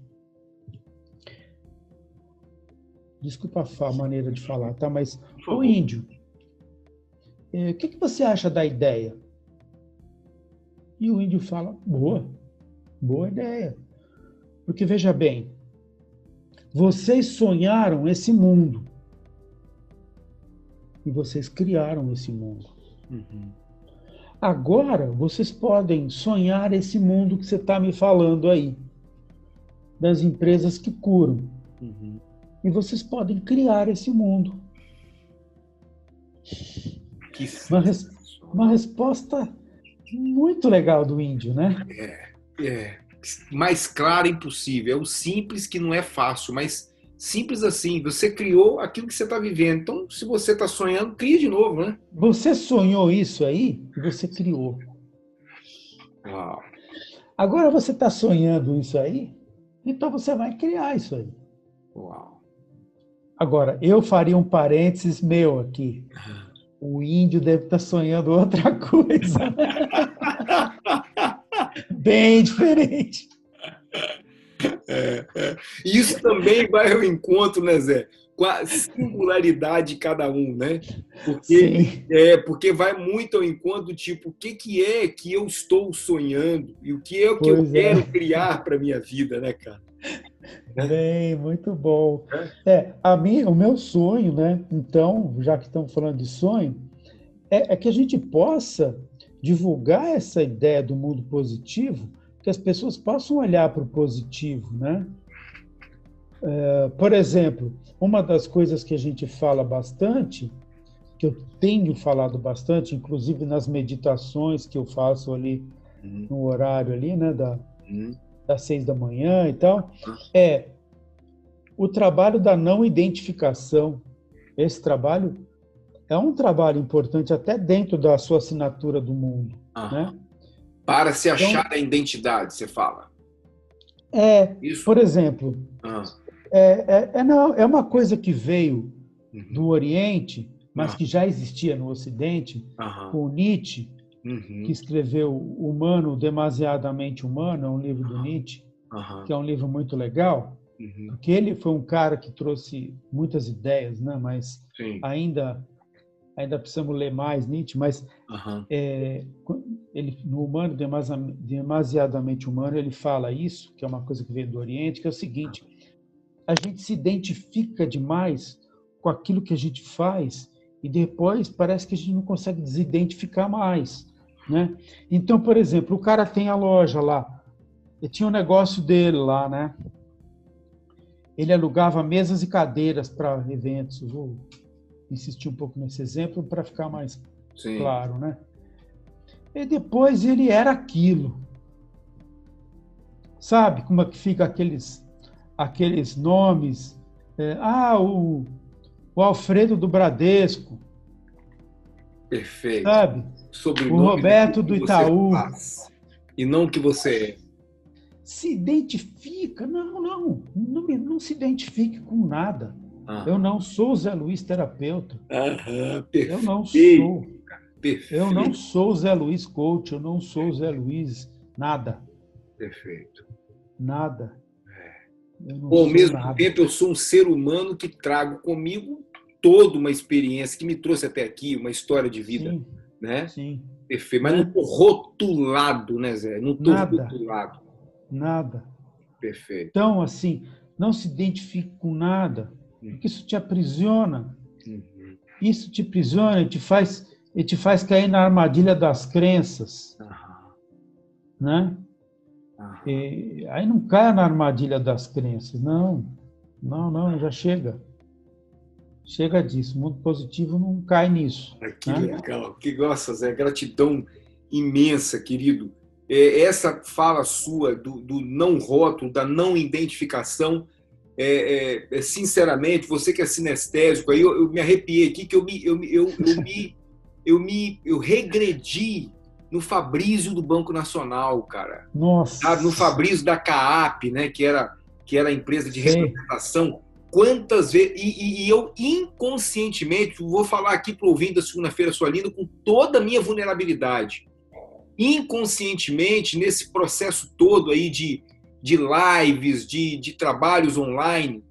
desculpa a maneira de falar, tá? Mas o índio, é, o que, que você acha da ideia? E o índio fala, boa, boa ideia. Porque veja bem, vocês sonharam esse mundo. E vocês criaram esse mundo. Uhum. Agora vocês podem sonhar esse mundo que você está me falando aí, das empresas que curam. Uhum. E vocês podem criar esse mundo. Uma, res, uma, resposta muito legal do índio, né? É, é. Mais clara impossível. É o simples que não é fácil, mas Simples assim. Você criou aquilo que você está vivendo. Então, se você está sonhando, cria de novo, né? Você sonhou isso aí e você criou. Uau. Agora você está sonhando isso aí, então você vai criar isso aí. Uau. Agora, eu faria um parênteses meu aqui. O índio deve estar tá sonhando outra coisa. <laughs> Bem diferente. É, é. Isso também vai ao encontro, né, Zé? Com a singularidade de cada um, né? Porque, é, porque vai muito ao encontro, tipo, o que, que é que eu estou sonhando e o que é o que pois eu é. quero criar para minha vida, né, cara? Bem, muito bom. É, é a mim, o meu sonho, né? Então, já que estamos falando de sonho, é, é que a gente possa divulgar essa ideia do mundo positivo que as pessoas possam olhar para o positivo, né? É, por exemplo, uma das coisas que a gente fala bastante, que eu tenho falado bastante, inclusive nas meditações que eu faço ali uhum. no horário ali, né, da, uhum. das seis da manhã e tal, é o trabalho da não identificação. Esse trabalho é um trabalho importante até dentro da sua assinatura do mundo, uhum. né? Para se então achar então, a identidade, você fala. É, Isso? por exemplo, ah. é, é, é, não, é uma coisa que veio uhum. do Oriente, mas ah. que já existia no Ocidente, uhum. com Nietzsche, uhum. que escreveu Humano, Demasiadamente Humano, é um livro do Nietzsche, que é um livro muito legal, uhum. porque ele foi um cara que trouxe muitas ideias, né? mas Sim. ainda ainda precisamos ler mais Nietzsche, mas uhum. é, ele, no Humano, Demasiadamente Humano, ele fala isso, que é uma coisa que veio do Oriente, que é o seguinte, a gente se identifica demais com aquilo que a gente faz e depois parece que a gente não consegue desidentificar mais, né? Então, por exemplo, o cara tem a loja lá, ele tinha um negócio dele lá, né? Ele alugava mesas e cadeiras para eventos, insistir um pouco nesse exemplo para ficar mais Sim. claro, né? E depois ele era aquilo. Sabe como é que fica aqueles, aqueles nomes? É, ah, o, o Alfredo do Bradesco. Perfeito. Sabe? o Roberto do Itaú. e não o que você é. Se identifica. Não, não, não. Não se identifique com nada. Ah. Eu não sou Zé Luiz terapeuta. Aham, eu não sou. Perfeito. Eu não sou Zé Luiz coach, eu não sou Zé Luiz nada. Perfeito. nada. É. Ao mesmo nada. tempo, eu sou um ser humano que trago comigo toda uma experiência que me trouxe até aqui, uma história de vida. Sim. Né? Sim. Perfeito. Mas não estou rotulado, né, Zé? Não estou rotulado. Nada. Perfeito. Então, assim, não se identifique com nada, porque isso te aprisiona. Uhum. Isso te aprisiona e te faz e te faz cair na armadilha das crenças. Né? E, aí não caia na armadilha das crenças, não. Não, não, já chega. Chega disso. O mundo positivo não cai nisso. que né? legal. Que gosta, Zé. Gratidão imensa, querido. É, essa fala sua do, do, não rótulo, da não identificação, é, é, é sinceramente, você que é sinestésico, aí eu, eu, me arrepiei aqui, que eu me, eu, eu, eu me <laughs> eu me eu regredi no Fabrício do Banco Nacional, cara. Nossa. Sabe? No Fabrício da CAAP, né? Que era, que era a empresa de representação. Quantas vezes. E, e, eu inconscientemente, vou falar aqui para o ouvinte da segunda-feira sua linda, com toda a minha vulnerabilidade. Inconscientemente, nesse processo todo aí de, de lives, de, de trabalhos online,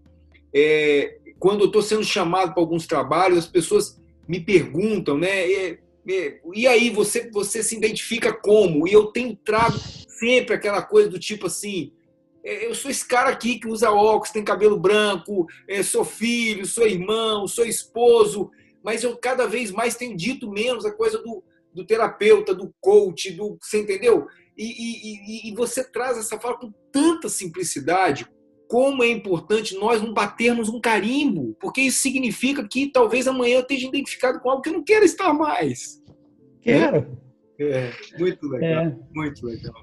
é, quando eu estou sendo chamado para alguns trabalhos, as pessoas me perguntam, né? E, e, e, aí, você, você se identifica como? E eu tenho trago sempre aquela coisa do tipo assim: é, eu sou esse cara aqui que usa óculos, tem cabelo branco, é, sou filho, sou irmão, sou esposo, mas eu cada vez mais tenho dito menos a coisa do, do terapeuta, do coach, do, você entendeu? E, e, e, você traz essa fala com tanta simplicidade, como é importante nós não batermos um carimbo, porque isso significa que talvez amanhã eu esteja identificado com algo que eu não quero estar mais. Quero. É, muito legal, é. muito legal.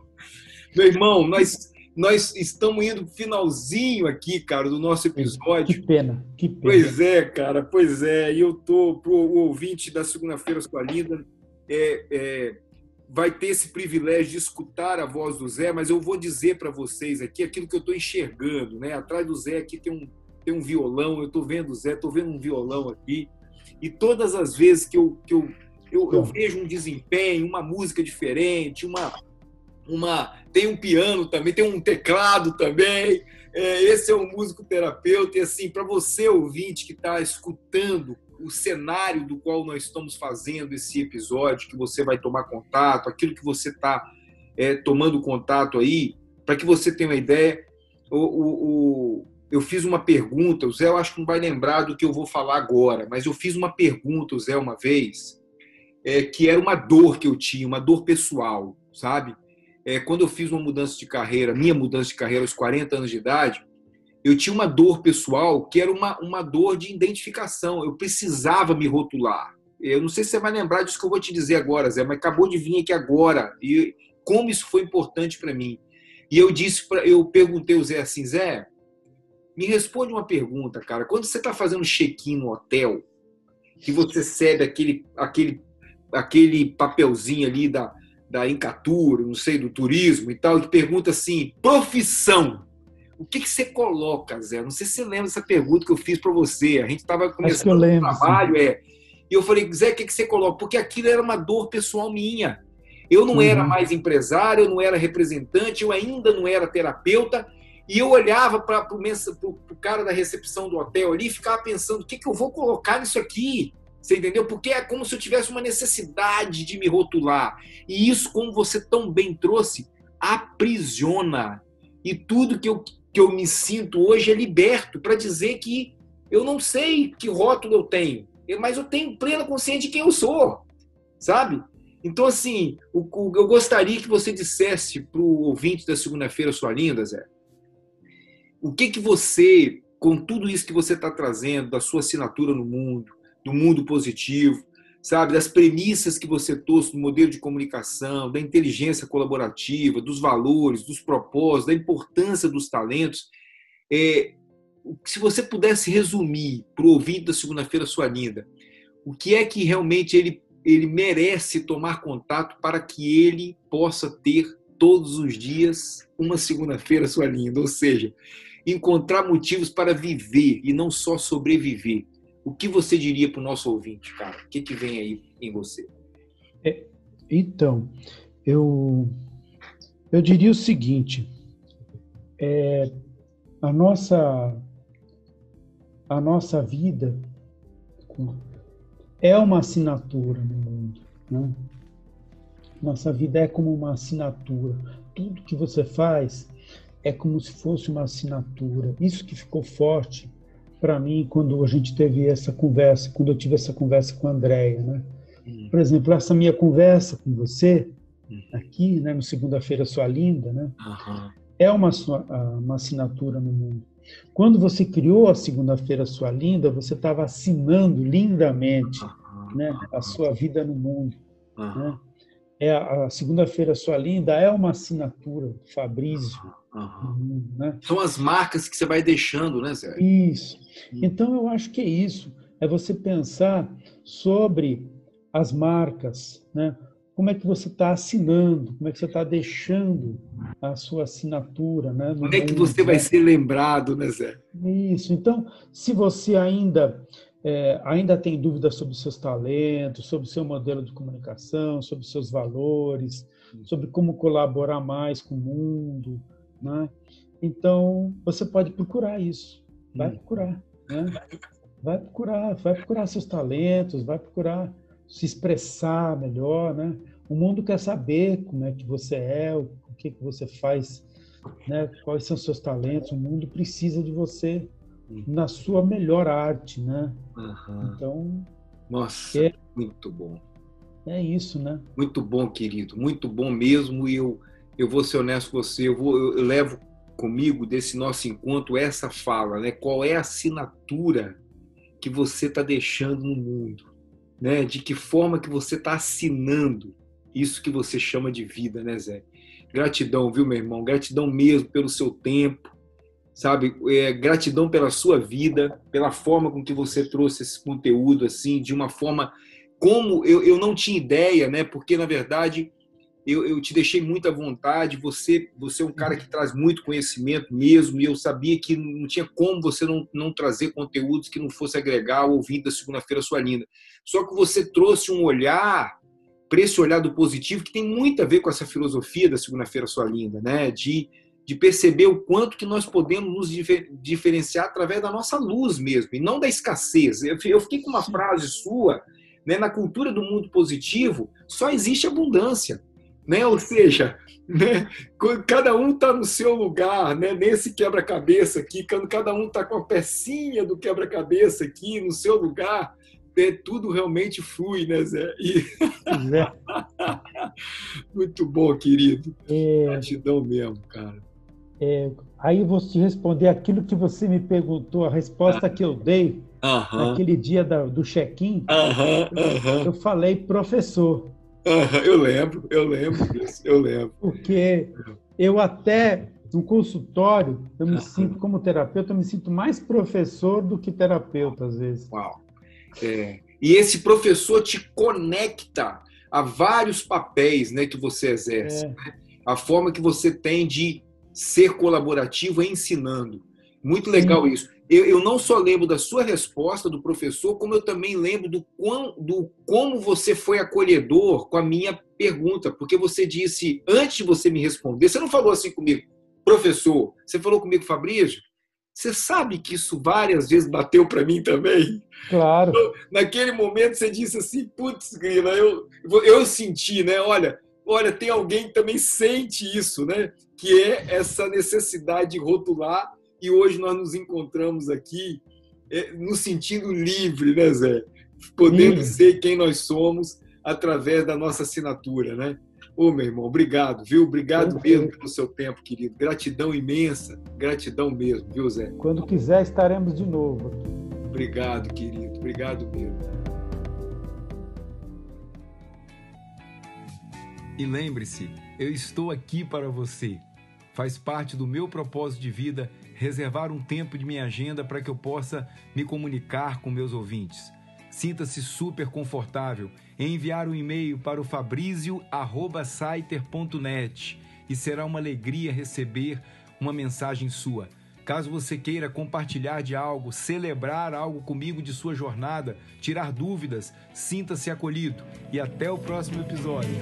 Meu irmão, nós, nós estamos indo finalzinho aqui, cara, do nosso episódio. Que pena, que pena. Pois é, cara, pois é. E eu tô pro ouvinte da segunda-feira com a Linda, é, é vai ter esse privilégio de escutar a voz do Zé, mas eu vou dizer para vocês aqui aquilo que eu estou enxergando, né? Atrás do Zé aqui tem um, tem um violão, eu estou vendo o Zé, estou vendo um violão aqui, e todas as vezes que eu, que eu, eu, eu vejo um desempenho, uma música diferente, uma, uma tem um piano também, tem um teclado também. É, esse é um músico terapeuta e assim para você ouvinte que está escutando o cenário do qual nós estamos fazendo esse episódio, que você vai tomar contato, aquilo que você está é, tomando contato aí, para que você tenha uma ideia. O, o, o, eu fiz uma pergunta, o Zé eu acho que não vai lembrar do que eu vou falar agora, mas eu fiz uma pergunta, o Zé, uma vez, é, que era uma dor que eu tinha, uma dor pessoal, sabe? É, quando eu fiz uma mudança de carreira, minha mudança de carreira aos 40 anos de idade, eu tinha uma dor pessoal que era uma, uma dor de identificação. Eu precisava me rotular. Eu não sei se você vai lembrar disso que eu vou te dizer agora, Zé, mas acabou de vir aqui agora. E como isso foi importante para mim. E eu disse, pra, eu perguntei ao Zé assim, Zé, me responde uma pergunta, cara. Quando você está fazendo check-in no hotel, que você recebe aquele, aquele, aquele papelzinho ali da, da Encatura, não sei, do turismo e tal, que pergunta assim, profissão o que, que você coloca, Zé? Não sei se você lembra dessa pergunta que eu fiz para você. A gente estava começando o trabalho, sim. é. E eu falei, Zé, o que, que você coloca? Porque aquilo era uma dor pessoal minha. Eu não uhum. era mais empresário, eu não era representante, eu ainda não era terapeuta. E eu olhava para o cara da recepção do hotel ali e ficava pensando: o que, que eu vou colocar nisso aqui? Você entendeu? Porque é como se eu tivesse uma necessidade de me rotular. E isso, como você tão bem trouxe, aprisiona. E tudo que eu que eu me sinto hoje é liberto para dizer que eu não sei que rótulo eu tenho, mas eu tenho plena consciência de quem eu sou, sabe? Então, assim, eu gostaria que você dissesse para o ouvinte da segunda-feira, sua linda, Zé, o que que você, com tudo isso que você está trazendo, da sua assinatura no mundo, do mundo positivo, sabe, das premissas que você trouxe do modelo de comunicação, da inteligência colaborativa, dos valores, dos propósitos, da importância dos talentos. É, se você pudesse resumir para o ouvinte da segunda-feira sua linda, o que é que realmente ele, ele merece tomar contato para que ele possa ter todos os dias uma segunda-feira sua linda, ou seja, encontrar motivos para viver e não só sobreviver. O que você diria para o nosso ouvinte, cara? O que, que vem aí em você? É, então, eu, eu diria o seguinte: é, a nossa a nossa vida é uma assinatura no mundo, né? Nossa vida é como uma assinatura. Tudo que você faz é como se fosse uma assinatura. Isso que ficou forte para mim quando a gente teve essa conversa, quando eu tive essa conversa com a Andréia, né? Hum. Por exemplo, essa minha conversa com você hum. aqui, né, no segunda-feira sua linda, né? Uhum. É uma uma assinatura no mundo. Quando você criou a segunda-feira sua linda, você estava assinando lindamente, uhum. né, a sua vida no mundo, uhum. né? É a segunda-feira sua linda é uma assinatura do Fabrício Uhum. Né? São as marcas que você vai deixando, né, Zé? Isso. Uhum. Então, eu acho que é isso. É você pensar sobre as marcas, né? Como é que você está assinando? Como é que você está deixando a sua assinatura, né? Como é que você vai ser lembrado, né, Zé? Isso. Então, se você ainda é, ainda tem dúvidas sobre seus talentos, sobre o seu modelo de comunicação, sobre seus valores, sobre como colaborar mais com o mundo, né? Então, você pode procurar isso. Vai hum. procurar. Né? Vai procurar, vai procurar seus talentos, vai procurar se expressar melhor, né? O mundo quer saber como é que você é, o que que você faz, né? Quais são seus talentos? O mundo precisa de você na sua melhor arte, né? Uhum. Então, nossa, é, muito bom. É isso, né? Muito bom, querido, muito bom mesmo. E eu, eu vou ser honesto com você, eu, vou, eu levo comigo desse nosso encontro essa fala, né? Qual é a assinatura que você está deixando no mundo, né? De que forma que você está assinando isso que você chama de vida, né, Zé? Gratidão, viu, meu irmão? Gratidão mesmo pelo seu tempo, sabe? É, gratidão pela sua vida, pela forma com que você trouxe esse conteúdo, assim, de uma forma como eu, eu não tinha ideia, né? Porque, na verdade, eu, eu te deixei muita vontade, você, você é um cara que traz muito conhecimento mesmo, e eu sabia que não tinha como você não, não trazer conteúdos que não fosse agregar o ouvinte da Segunda-feira Sua Linda. Só que você trouxe um olhar para esse olhar do positivo que tem muito a ver com essa filosofia da Segunda-feira Sua Linda, né? De, de perceber o quanto que nós podemos nos diferenciar através da nossa luz mesmo, e não da escassez. Eu fiquei com uma frase sua, né? na cultura do mundo positivo, só existe abundância. Né? Ou seja, né? cada um está no seu lugar, né? nesse quebra-cabeça aqui, cada um está com a pecinha do quebra-cabeça aqui no seu lugar, né? tudo realmente flui, né, Zé? E... É. <laughs> Muito bom, querido. É... Gratidão mesmo, cara. É, aí vou te responder aquilo que você me perguntou, a resposta ah. que eu dei naquele dia da, do check-in. eu, eu falei professor. eu lembro, eu lembro disso, eu lembro. Porque eu até no consultório, eu me sinto como terapeuta, eu me sinto mais professor do que terapeuta às vezes. Uau. É. E esse professor te conecta a vários papéis, né, que você exerce. É. Né? A forma que você tem de ser colaborativo ensinando. Muito legal Sim. isso eu, eu, não só lembro da sua resposta do professor, como eu também lembro do, quão, do como você foi acolhedor com a minha pergunta, porque você disse, antes de você me responder, você não falou assim comigo, professor, você falou comigo, Fabrício, você sabe que isso várias vezes bateu para mim também? Claro. Então, naquele momento você disse assim, putz, grila, eu, eu senti, né? Olha, olha, tem alguém que também sente isso, né? Que é essa necessidade de rotular e hoje nós nos encontramos aqui é, no sentido livre, né, Zé? Podendo ser quem nós somos através da nossa assinatura, né? Ô, meu irmão, obrigado, viu? Obrigado Quando mesmo pelo seu tempo, querido. Gratidão imensa, gratidão mesmo, viu, Zé? Quando quiser, estaremos de novo aqui. Obrigado, querido. Obrigado mesmo. E lembre-se, eu estou aqui para você. Faz parte do meu propósito de vida reservar um tempo de minha agenda para que eu possa me comunicar com meus ouvintes. Sinta-se super confortável em enviar um e-mail para o fabrizio@saiter.net e será uma alegria receber uma mensagem sua. Caso você queira compartilhar de algo, celebrar algo comigo de sua jornada, tirar dúvidas, sinta-se acolhido e até o próximo episódio.